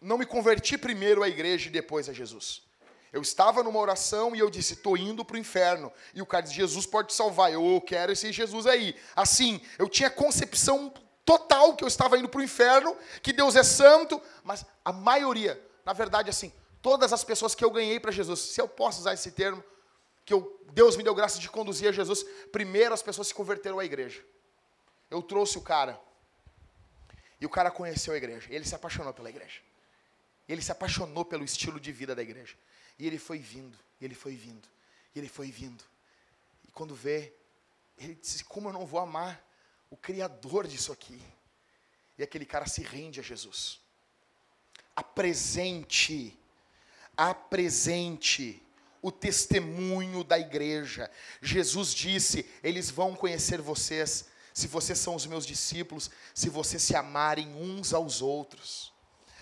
não me converti primeiro à igreja e depois a Jesus. Eu estava numa oração e eu disse, estou indo para o inferno. E o cara disse, Jesus pode te salvar. Eu quero esse Jesus aí. Assim, eu tinha concepção total que eu estava indo para o inferno, que Deus é santo, mas a maioria, na verdade, assim, todas as pessoas que eu ganhei para Jesus, se eu posso usar esse termo, que eu, Deus me deu graça de conduzir a Jesus, primeiro as pessoas se converteram à igreja. Eu trouxe o cara. E o cara conheceu a igreja. Ele se apaixonou pela igreja. Ele se apaixonou pelo estilo de vida da igreja. E ele foi vindo, e ele foi vindo, e ele foi vindo. E quando vê, ele disse: Como eu não vou amar o Criador disso aqui? E aquele cara se rende a Jesus. Apresente, apresente o testemunho da igreja. Jesus disse: Eles vão conhecer vocês, se vocês são os meus discípulos, se vocês se amarem uns aos outros.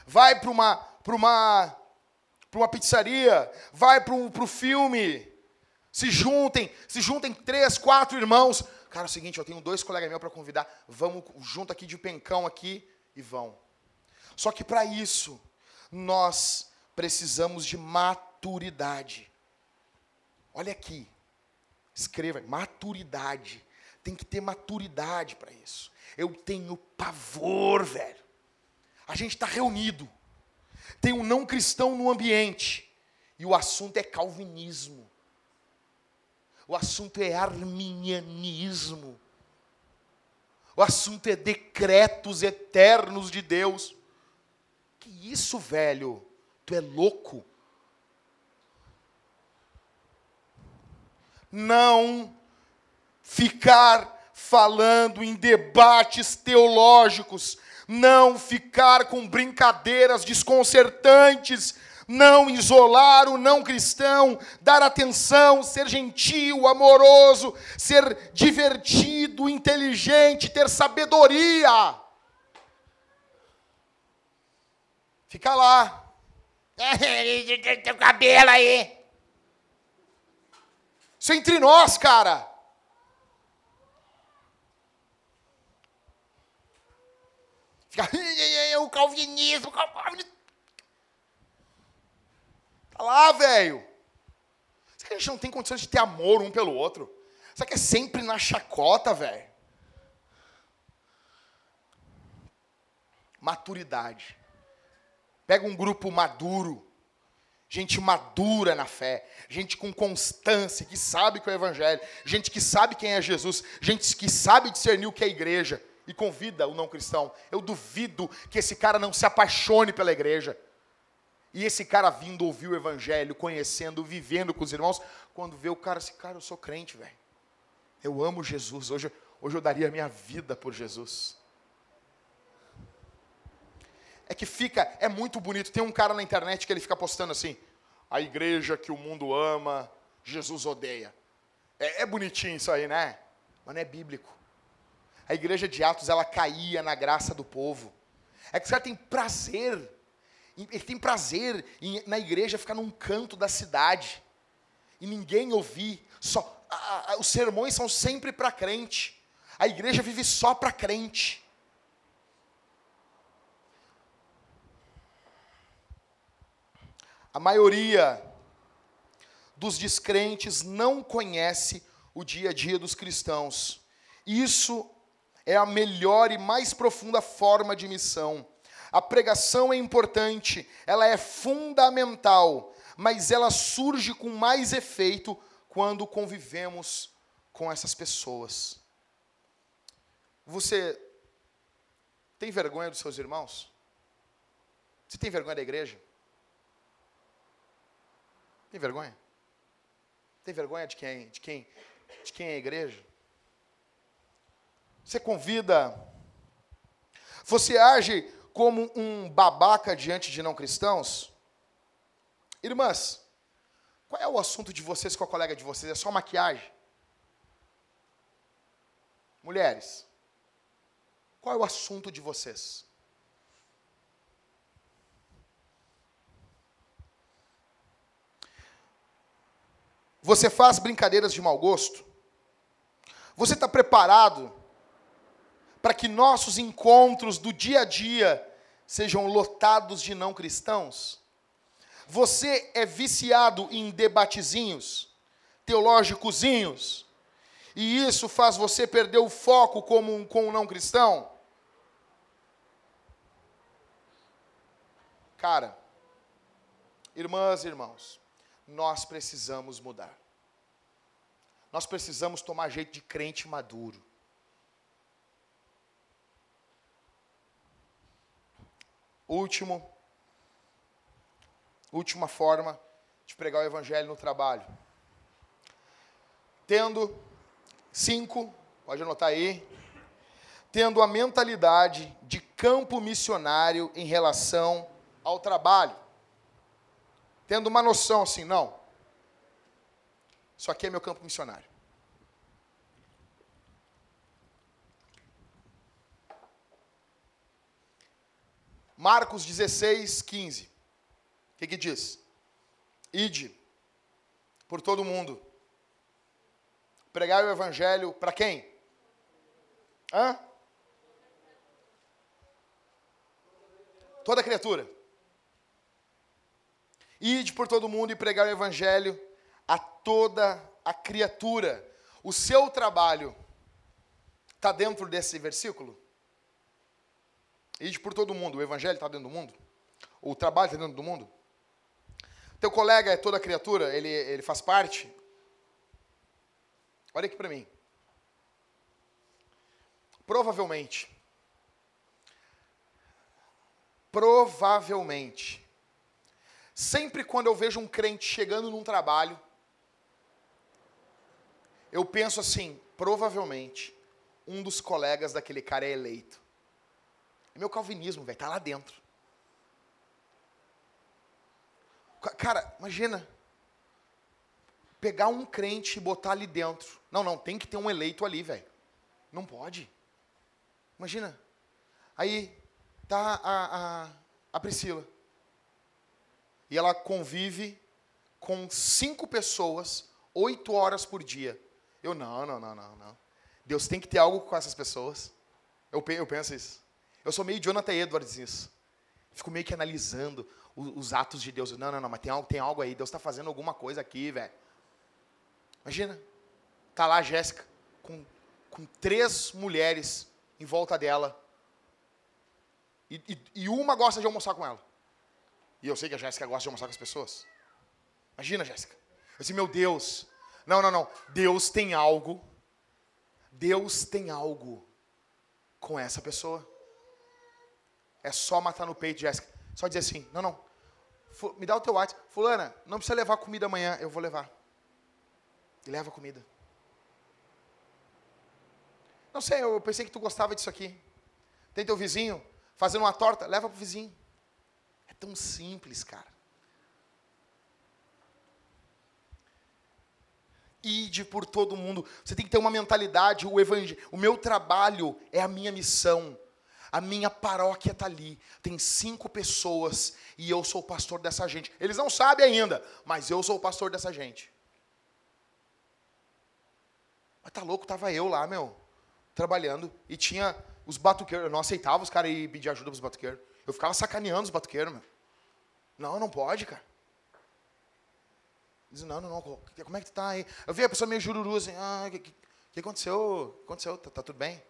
Vai para uma, para uma para uma pizzaria, vai para o filme. Se juntem, se juntem três, quatro irmãos. Cara, é o seguinte, eu tenho dois colegas meus para convidar. Vamos junto aqui de pencão aqui e vão. Só que para isso, nós precisamos de maturidade. Olha aqui. Escreva, maturidade. Tem que ter maturidade para isso. Eu tenho pavor, velho. A gente está reunido, tem um não cristão no ambiente, e o assunto é calvinismo. O assunto é arminianismo. O assunto é decretos eternos de Deus. Que isso, velho? Tu é louco? Não ficar falando em debates teológicos, não ficar com brincadeiras desconcertantes, não isolar o não cristão, dar atenção, ser gentil, amoroso, ser divertido, inteligente, ter sabedoria. Fica lá. Teu cabelo aí. Isso é entre nós, cara. Fica. O calvinismo, o calvinismo. Tá lá, velho. Será que a gente não tem condições de ter amor um pelo outro? Será que é sempre na chacota, velho? Maturidade. Pega um grupo maduro, gente madura na fé, gente com constância, que sabe que é o evangelho, gente que sabe quem é Jesus, gente que sabe discernir o que é igreja e convida o não cristão. Eu duvido que esse cara não se apaixone pela igreja. E esse cara vindo ouvir o evangelho, conhecendo, vivendo com os irmãos, quando vê o cara assim, cara, eu sou crente, velho. Eu amo Jesus. Hoje, hoje eu daria a minha vida por Jesus. É que fica, é muito bonito. Tem um cara na internet que ele fica postando assim: a igreja que o mundo ama, Jesus odeia. É, é bonitinho isso aí, né? Mas não é bíblico. A igreja de Atos, ela caía na graça do povo. É que o cara tem prazer ele tem prazer em, na igreja ficar num canto da cidade e ninguém ouvir. Só a, a, os sermões são sempre para crente. A igreja vive só para crente. A maioria dos descrentes não conhece o dia a dia dos cristãos. Isso é a melhor e mais profunda forma de missão. A pregação é importante, ela é fundamental, mas ela surge com mais efeito quando convivemos com essas pessoas. Você tem vergonha dos seus irmãos? Você tem vergonha da igreja? Tem vergonha? Tem vergonha de quem, de quem, de quem é a igreja? Você convida, você age como um babaca diante de não cristãos? Irmãs, qual é o assunto de vocês com a colega de vocês? É só maquiagem? Mulheres, qual é o assunto de vocês? Você faz brincadeiras de mau gosto? Você está preparado para que nossos encontros do dia a dia sejam lotados de não cristãos? Você é viciado em debatezinhos, teológicozinhos, e isso faz você perder o foco um, com um não cristão? Cara, irmãs e irmãos, nós precisamos mudar. Nós precisamos tomar jeito de crente maduro. Último, última forma de pregar o evangelho no trabalho. Tendo cinco, pode anotar aí, tendo a mentalidade de campo missionário em relação ao trabalho. Tendo uma noção assim, não. Isso aqui é meu campo missionário. Marcos 16, 15. O que, que diz? Ide por todo mundo. Pregar o evangelho para quem? Hã? Toda criatura. Ide por todo mundo e pregar o evangelho a toda a criatura. O seu trabalho Está dentro desse versículo? Ide por todo mundo. O evangelho está dentro do mundo? O trabalho está dentro do mundo? Teu colega é toda criatura? Ele, ele faz parte? Olha aqui para mim. Provavelmente. Provavelmente. Sempre quando eu vejo um crente chegando num trabalho, eu penso assim, provavelmente, um dos colegas daquele cara é eleito. É meu calvinismo, velho, tá lá dentro. Ca- Cara, imagina. Pegar um crente e botar ali dentro. Não, não, tem que ter um eleito ali, velho. Não pode. Imagina. Aí tá a, a, a Priscila. E ela convive com cinco pessoas, oito horas por dia. Eu, não, não, não, não, não. Deus tem que ter algo com essas pessoas. Eu, eu penso isso. Eu sou meio Jonathan Edwards nisso. Fico meio que analisando o- os atos de Deus. Não, não, não, mas tem algo, tem algo aí. Deus está fazendo alguma coisa aqui, velho. Imagina. Tá lá a Jéssica com, com três mulheres em volta dela. E, e- e uma gosta de almoçar com ela. E eu sei que a Jéssica gosta de almoçar com as pessoas. Imagina, Jéssica. Eu disse, meu Deus. Não, não, não. Deus tem algo. Deus tem algo com essa pessoa. É só matar no peito, Jéssica. Só dizer assim, não, não. Me dá o teu WhatsApp. Fulana, não precisa levar comida amanhã, eu vou levar. E leva comida. Não sei, eu pensei que tu gostava disso aqui. Tem teu vizinho fazendo uma torta, leva pro vizinho. É tão simples, cara. Ide por todo mundo. Você tem que ter uma mentalidade, o evangelho, o meu trabalho é a minha missão. A minha paróquia está ali. Tem cinco pessoas e eu sou o pastor dessa gente. Eles não sabem ainda, mas eu sou o pastor dessa gente. Mas tá louco, tava eu lá, meu, trabalhando e tinha os batuqueiros. Eu não aceitava os caras ir pedir ajuda pros batuqueiros. Eu ficava sacaneando os batuqueiros, meu. Não, não pode, cara. Diz, não, não, não, como é que tu tá aí? Eu vi a pessoa meio jururu, assim, ah, o que, que, que aconteceu? Aconteceu? Tá, tá tudo bem?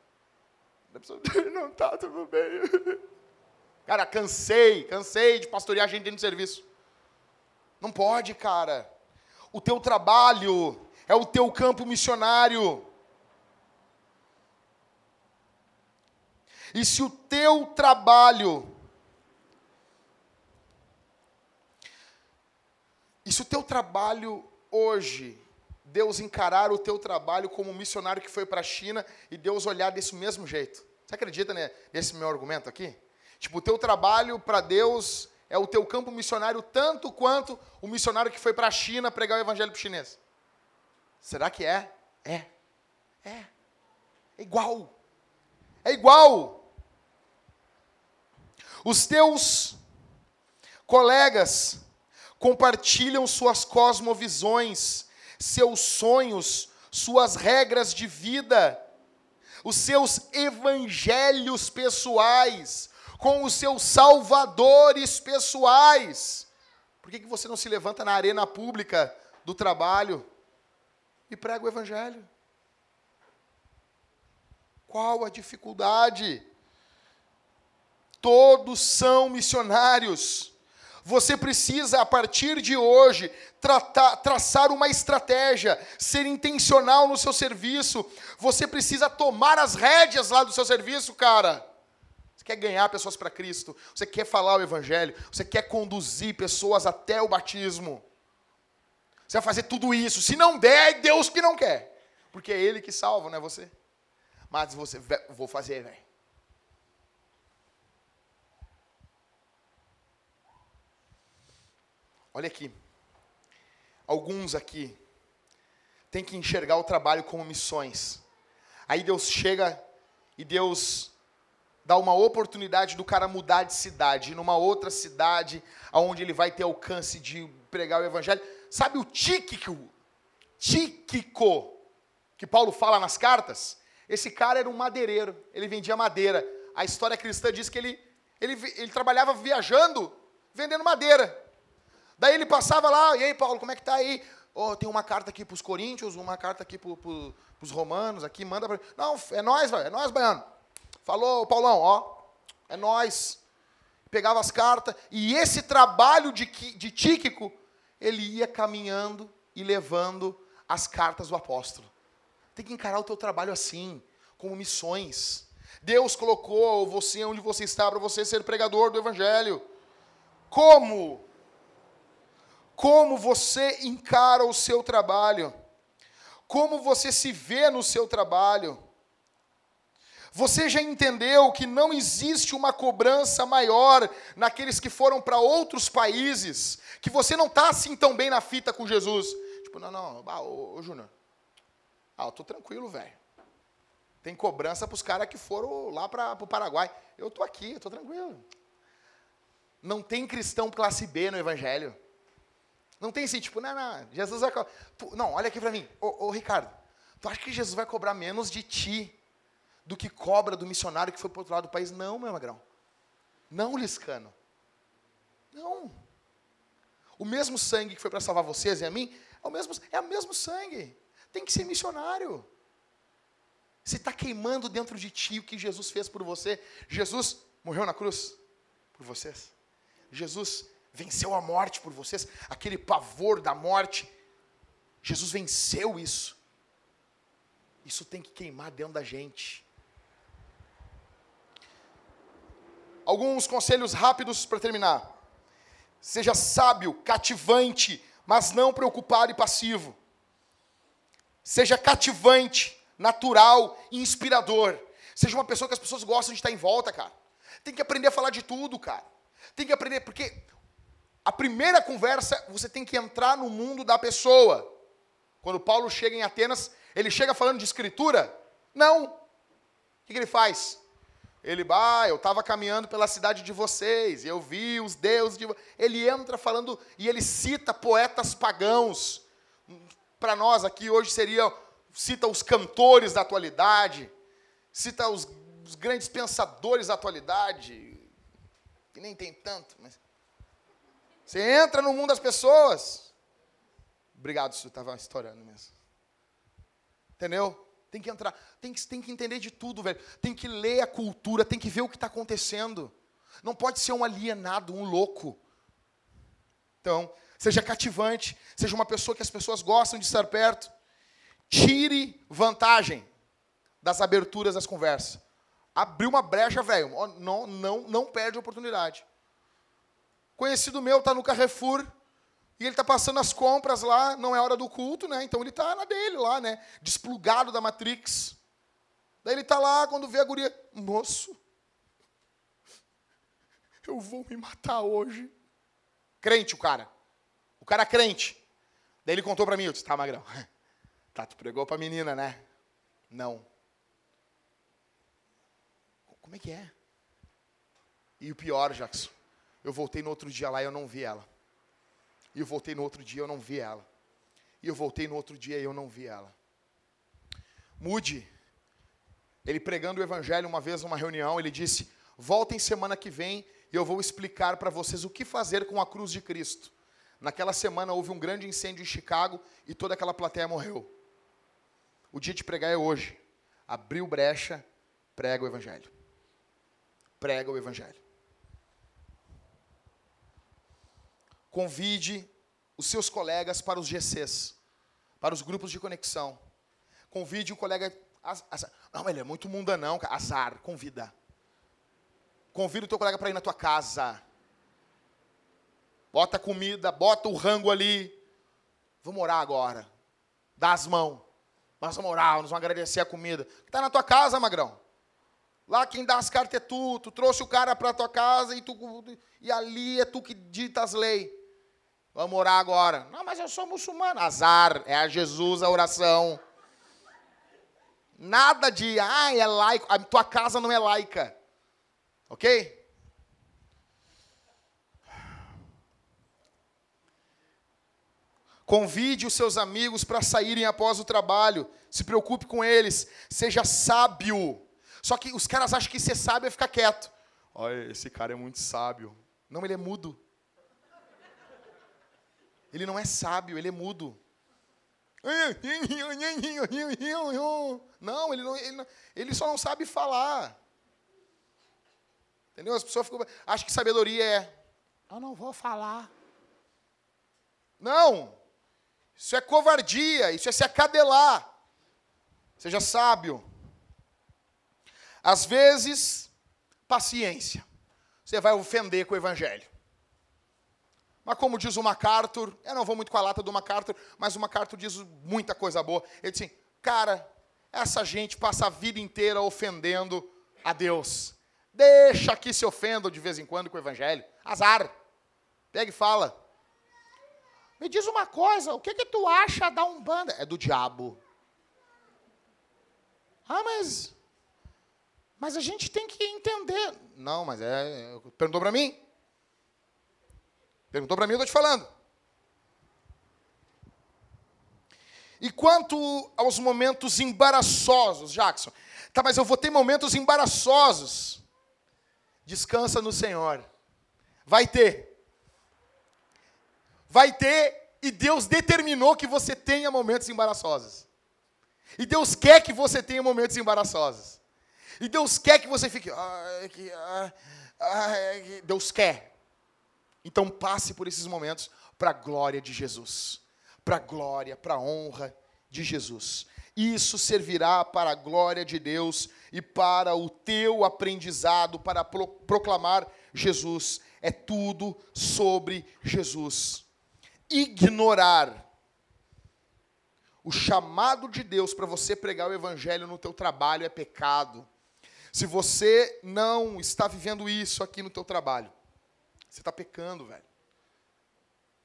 A pessoa, não tá tudo bem. Cara, cansei, cansei de pastorear gente dentro do serviço. Não pode, cara. O teu trabalho é o teu campo missionário. E se o teu trabalho E se o teu trabalho hoje, Deus encarar o teu trabalho como missionário que foi para a China e Deus olhar desse mesmo jeito? Você acredita né, nesse meu argumento aqui? Tipo, o teu trabalho para Deus é o teu campo missionário tanto quanto o missionário que foi para a China pregar o evangelho para chinês. Será que é? É. É. É igual. É igual. Os teus colegas compartilham suas cosmovisões, seus sonhos, suas regras de vida, os seus evangelhos pessoais, com os seus salvadores pessoais. Por que, que você não se levanta na arena pública do trabalho e prega o evangelho? Qual a dificuldade? Todos são missionários. Você precisa, a partir de hoje, tratar, traçar uma estratégia, ser intencional no seu serviço. Você precisa tomar as rédeas lá do seu serviço, cara. Você quer ganhar pessoas para Cristo, você quer falar o Evangelho, você quer conduzir pessoas até o batismo. Você vai fazer tudo isso. Se não der, é Deus que não quer. Porque é Ele que salva, não é você. Mas você, vou fazer, velho. Olha aqui. Alguns aqui têm que enxergar o trabalho como missões. Aí Deus chega e Deus dá uma oportunidade do cara mudar de cidade, ir numa outra cidade, aonde ele vai ter alcance de pregar o evangelho. Sabe o tíquico, tíquico, que Paulo fala nas cartas? Esse cara era um madeireiro, ele vendia madeira. A história cristã diz que ele, ele, ele trabalhava viajando, vendendo madeira. Daí ele passava lá, e aí, Paulo, como é que tá aí? Ô, tem uma carta aqui para os coríntios, uma carta aqui para os romanos, aqui, manda para... Não, é nós, é nós, baiano. Falou, Paulão, ó, é nós. Pegava as cartas, e esse trabalho de, de Tíquico, ele ia caminhando e levando as cartas do apóstolo. Tem que encarar o teu trabalho assim, como missões. Deus colocou você onde você está para você ser pregador do evangelho. Como? Como você encara o seu trabalho? Como você se vê no seu trabalho? Você já entendeu que não existe uma cobrança maior naqueles que foram para outros países, que você não está assim tão bem na fita com Jesus? Tipo, não, não, ah, ô, ô Júnior, ah, eu tô tranquilo, velho. Tem cobrança para os caras que foram lá para o Paraguai. Eu tô aqui, eu tô tranquilo. Não tem cristão classe B no Evangelho. Não tem assim, tipo, não, não, Jesus vai. Não, olha aqui para mim. Ô, ô, Ricardo, tu acha que Jesus vai cobrar menos de ti do que cobra do missionário que foi para outro lado do país? Não, meu magrão. Não, Liscano. Não. O mesmo sangue que foi para salvar vocês e a mim é o mesmo, é o mesmo sangue. Tem que ser missionário. Se está queimando dentro de ti o que Jesus fez por você, Jesus morreu na cruz por vocês. Jesus venceu a morte por vocês, aquele pavor da morte. Jesus venceu isso. Isso tem que queimar dentro da gente. Alguns conselhos rápidos para terminar. Seja sábio, cativante, mas não preocupado e passivo. Seja cativante, natural e inspirador. Seja uma pessoa que as pessoas gostam de estar em volta, cara. Tem que aprender a falar de tudo, cara. Tem que aprender, porque a primeira conversa, você tem que entrar no mundo da pessoa. Quando Paulo chega em Atenas, ele chega falando de escritura? Não. O que, ele faz? Ele, ah, eu estava caminhando pela cidade de vocês, eu vi os deuses de vo-" Ele entra falando, e ele cita poetas pagãos. Para nós aqui hoje seria, cita os cantores da atualidade, cita os, os grandes pensadores da atualidade, que nem tem tanto, mas... Você entra no mundo das pessoas. Obrigado, isso estava estourando mesmo. Entendeu? Tem que entrar, tem que, tem que entender de tudo, velho. Tem que ler a cultura, tem que ver o que está acontecendo. Não pode ser um alienado, um louco. Então, seja cativante, seja uma pessoa que as pessoas gostam de estar perto. Tire vantagem das aberturas das conversas. Abriu uma brecha, velho. Não, não, não perde a oportunidade. Conhecido meu está no Carrefour e ele está passando as compras lá, não é hora do culto, né? Então ele está na dele lá, né? Desplugado da Matrix. Daí ele está lá, quando vê a guria, moço, eu vou me matar hoje. Crente o cara. O cara é crente. Daí ele contou para mim, eu disse, tá, Magrão. Tá, tu pregou pra menina, né? Não. Como é que é? E o pior, Jackson, eu voltei no outro dia lá e eu não vi ela. E eu voltei no outro dia e eu não vi ela. E eu voltei no outro dia e eu não vi ela. Mude. Ele pregando o evangelho uma vez numa reunião, ele disse: "Voltem semana que vem e eu vou explicar para vocês o que fazer com a cruz de Cristo." Naquela semana houve um grande incêndio em Chicago e toda aquela plateia morreu. O dia de pregar é hoje. Abriu brecha, prega o evangelho. Prega o evangelho. Convide os seus colegas para os GCs, para os grupos de conexão. Convide o colega. Não, ele é muito mundanão. Azar, convida. Convida o teu colega para ir na tua casa. Bota comida, bota o rango ali. Vamos orar agora. Dá as mãos. Nós vamos orar, nós vamos agradecer a comida. Está na tua casa, magrão. Lá quem dá as cartas é tu. Tu trouxe o cara para tua casa e, tu, e ali é tu que dita as leis. Vamos orar agora. Não, mas eu sou muçulmano. Azar, é a Jesus a oração. Nada de, ah, é laico. A tua casa não é laica. Ok? Convide os seus amigos para saírem após o trabalho. Se preocupe com eles. Seja sábio. Só que os caras acham que ser sábio é ficar quieto. Olha, esse cara é muito sábio. Não, ele é mudo. Ele não é sábio, ele é mudo. Não, ele, não, ele, não- ele só não sabe falar. Entendeu? As pessoas ficam. Acham que sabedoria é. Eu não vou falar. Não! Isso é covardia, isso é se acadelar. Seja sábio. Às vezes, paciência. Você vai ofender com o evangelho. Mas como diz o MacArthur, eu não vou muito com a lata do MacArthur, mas o MacArthur diz muita coisa boa. Ele diz assim, cara, essa gente passa a vida inteira ofendendo a Deus. Deixa que se ofendam de vez em quando com o evangelho. Azar. Pega e fala. Me diz uma coisa, o que que tu acha da Umbanda? É do diabo. Ah, mas mas a gente tem que entender. Não, mas é, perguntou para mim? Perguntou para mim, eu estou te falando. E quanto aos momentos embaraçosos, Jackson? Tá, mas eu vou ter momentos embaraçosos. Descansa no Senhor. Vai ter. Vai ter, e Deus determinou que você tenha momentos embaraçosos. E Deus quer que você tenha momentos embaraçosos. E Deus quer que você fique. "Ai, que- ai, que-" Deus quer. Então passe por esses momentos para a glória de Jesus. Para a glória, para a honra de Jesus. Isso servirá para a glória de Deus e para o teu aprendizado, para pro- proclamar Jesus. É tudo sobre Jesus. Ignorar o chamado de Deus para você pregar o evangelho no teu trabalho é pecado. Se você não está vivendo isso aqui no teu trabalho, você está pecando, velho.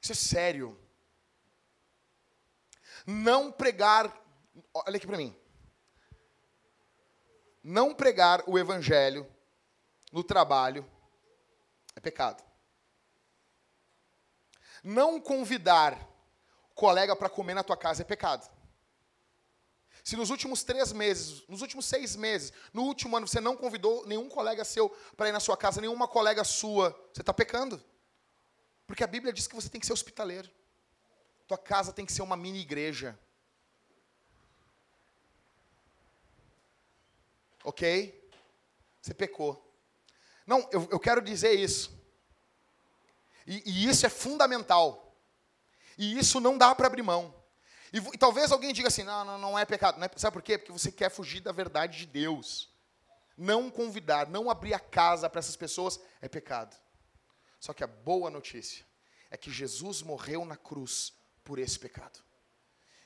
Isso é sério. Não pregar, olha aqui para mim. Não pregar o evangelho no trabalho é pecado. Não convidar colega para comer na tua casa é pecado. Se nos últimos três meses, nos últimos seis meses, no último ano você não convidou nenhum colega seu para ir na sua casa, nenhuma colega sua, você está pecando. Porque a Bíblia diz que você tem que ser hospitaleiro. Tua casa tem que ser uma mini igreja. Ok? Você pecou. Não, eu, eu quero dizer isso. E, e isso é fundamental. E isso não dá para abrir mão. E, e talvez alguém diga assim: não, não, não é pecado. Não é, sabe por quê? Porque você quer fugir da verdade de Deus. Não convidar, não abrir a casa para essas pessoas é pecado. Só que a boa notícia é que Jesus morreu na cruz por esse pecado.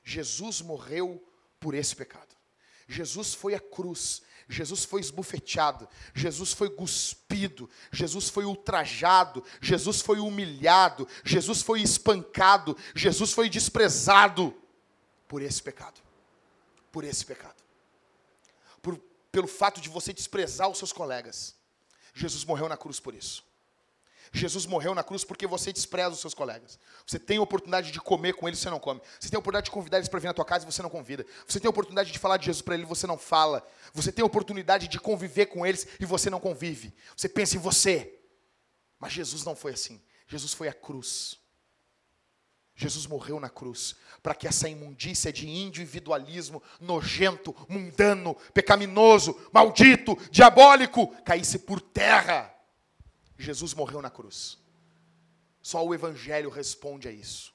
Jesus morreu por esse pecado. Jesus foi à cruz, Jesus foi esbufeteado, Jesus foi cuspido, Jesus foi ultrajado, Jesus foi humilhado, Jesus foi espancado, Jesus foi desprezado por esse pecado. Por esse pecado. Por, pelo fato de você desprezar os seus colegas. Jesus morreu na cruz por isso. Jesus morreu na cruz porque você despreza os seus colegas. Você tem a oportunidade de comer com eles, você não come. Você tem a oportunidade de convidar eles para vir na tua casa e você não convida. Você tem a oportunidade de falar de Jesus para eles você não fala. Você tem a oportunidade de conviver com eles e você não convive. Você pensa em você. Mas Jesus não foi assim. Jesus foi à cruz. Jesus morreu na cruz para que essa imundícia de individualismo nojento, mundano, pecaminoso, maldito, diabólico caísse por terra. Jesus morreu na cruz. Só o Evangelho responde a isso.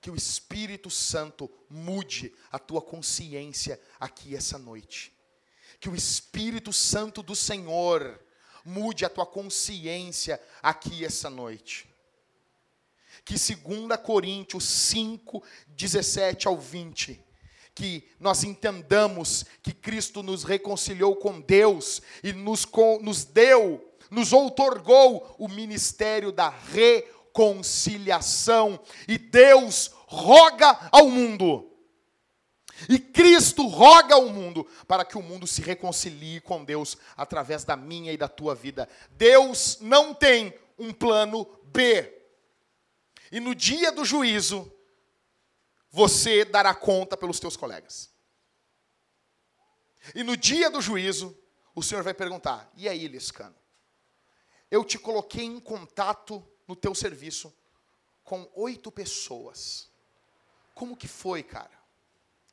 Que o Espírito Santo mude a tua consciência aqui essa noite. Que o Espírito Santo do Senhor mude a tua consciência aqui essa noite. Que 2 Coríntios 5, 17 ao 20 que nós entendamos que Cristo nos reconciliou com Deus e nos, nos deu, nos outorgou o ministério da reconciliação. E Deus roga ao mundo. E Cristo roga ao mundo para que o mundo se reconcilie com Deus através da minha e da tua vida. Deus não tem um plano B. E no dia do juízo, você dará conta pelos teus colegas. E no dia do juízo, o Senhor vai perguntar: e aí, Liscano? Eu te coloquei em contato no teu serviço com oito pessoas. Como que foi, cara?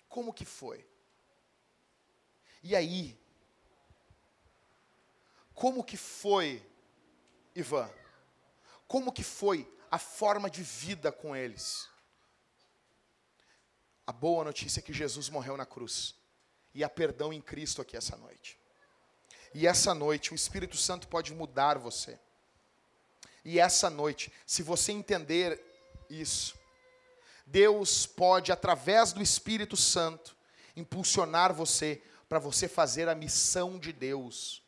Como que foi? E aí? Como que foi, Ivan? Como que foi a forma de vida com eles? A boa notícia é que Jesus morreu na cruz. E há perdão em Cristo aqui essa noite. E essa noite o Espírito Santo pode mudar você. E essa noite, se você entender isso, Deus pode, através do Espírito Santo, impulsionar você para você fazer a missão de Deus,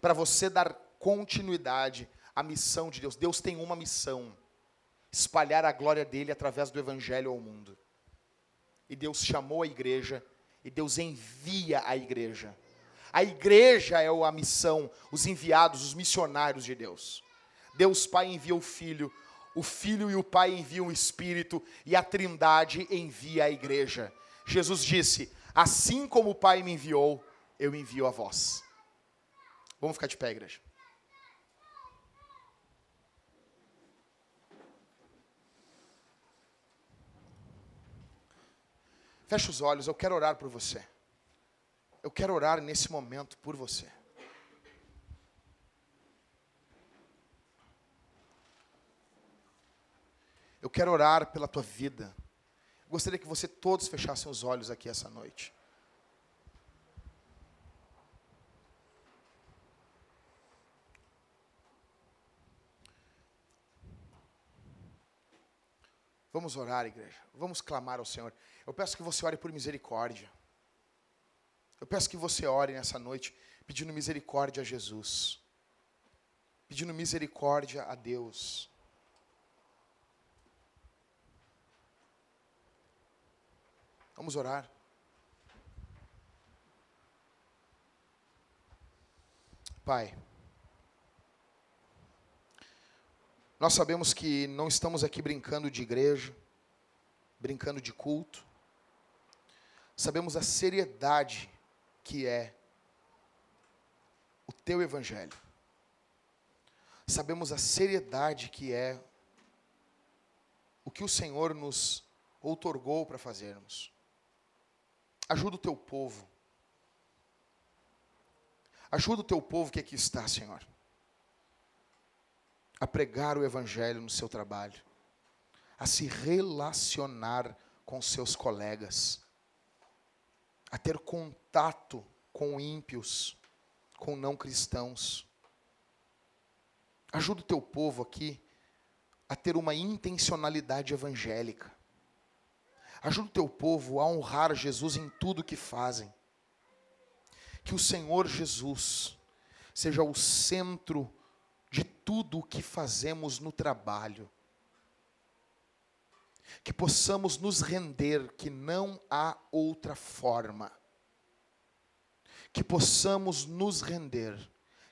para você dar continuidade à missão de Deus. Deus tem uma missão: espalhar a glória dele através do Evangelho ao mundo. E Deus chamou a igreja, e Deus envia a igreja. A igreja é a missão, os enviados, os missionários de Deus. Deus Pai envia o Filho, o Filho e o Pai enviam o Espírito, e a Trindade envia a igreja. Jesus disse: Assim como o Pai me enviou, eu envio a vós. Vamos ficar de pé, igreja. Feche os olhos, eu quero orar por você. Eu quero orar nesse momento por você. Eu quero orar pela tua vida. Gostaria que você todos fechassem os olhos aqui essa noite. Vamos orar, igreja. Vamos clamar ao Senhor. Eu peço que você ore por misericórdia. Eu peço que você ore nessa noite pedindo misericórdia a Jesus. Pedindo misericórdia a Deus. Vamos orar. Pai, nós sabemos que não estamos aqui brincando de igreja, brincando de culto. Sabemos a seriedade que é o teu evangelho. Sabemos a seriedade que é o que o Senhor nos outorgou para fazermos. Ajuda o teu povo. Ajuda o teu povo que aqui está, Senhor, a pregar o Evangelho no seu trabalho, a se relacionar com seus colegas, a ter contato com ímpios, com não cristãos. Ajuda o teu povo aqui a ter uma intencionalidade evangélica. Ajuda o teu povo a honrar Jesus em tudo que fazem. Que o Senhor Jesus seja o centro de tudo o que fazemos no trabalho. Que possamos nos render, que não há outra forma. Que possamos nos render,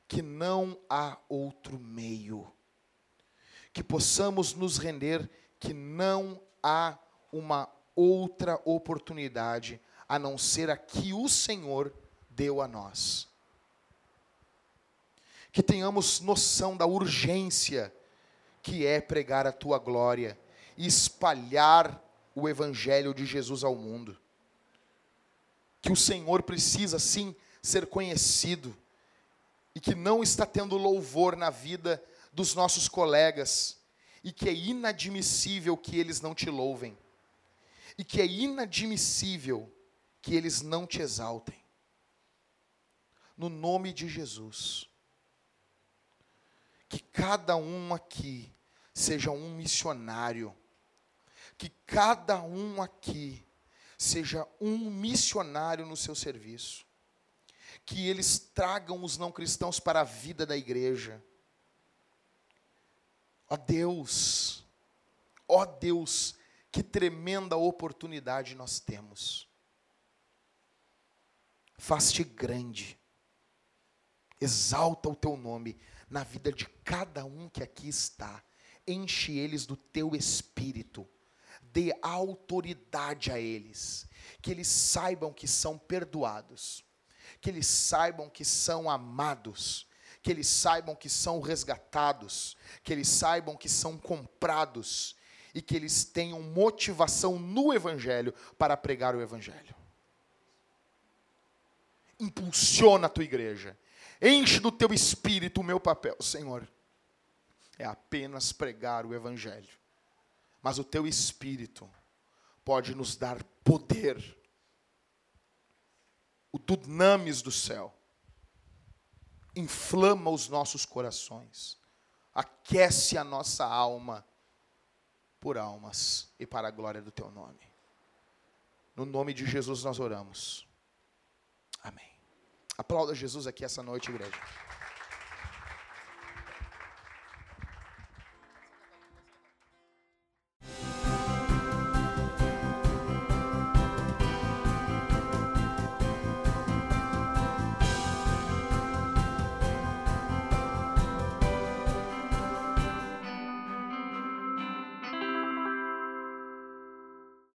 que não há outro meio. Que possamos nos render, que não há uma outra oportunidade a não ser a que o Senhor deu a nós. Que tenhamos noção da urgência que é pregar a tua glória espalhar o evangelho de Jesus ao mundo. Que o Senhor precisa sim ser conhecido e que não está tendo louvor na vida dos nossos colegas e que é inadmissível que eles não te louvem e que é inadmissível que eles não te exaltem. No nome de Jesus. Que cada um aqui seja um missionário. Que cada um aqui seja um missionário no seu serviço. Que eles tragam os não cristãos para a vida da igreja. Ó Deus, ó Deus, que tremenda oportunidade nós temos. Faz-te grande, exalta o teu nome na vida de cada um que aqui está, enche eles do teu espírito, dê autoridade a eles, que eles saibam que são perdoados, que eles saibam que são amados, que eles saibam que são resgatados, que eles saibam que são comprados, e que eles tenham motivação no Evangelho para pregar o Evangelho. Impulsiona a tua igreja, enche do teu espírito o meu papel, Senhor. É apenas pregar o Evangelho, mas o teu espírito pode nos dar poder, o dunamis do céu inflama os nossos corações, aquece a nossa alma por almas e para a glória do teu nome. No nome de Jesus nós oramos. Amém. Aplauda Jesus aqui essa noite, igreja.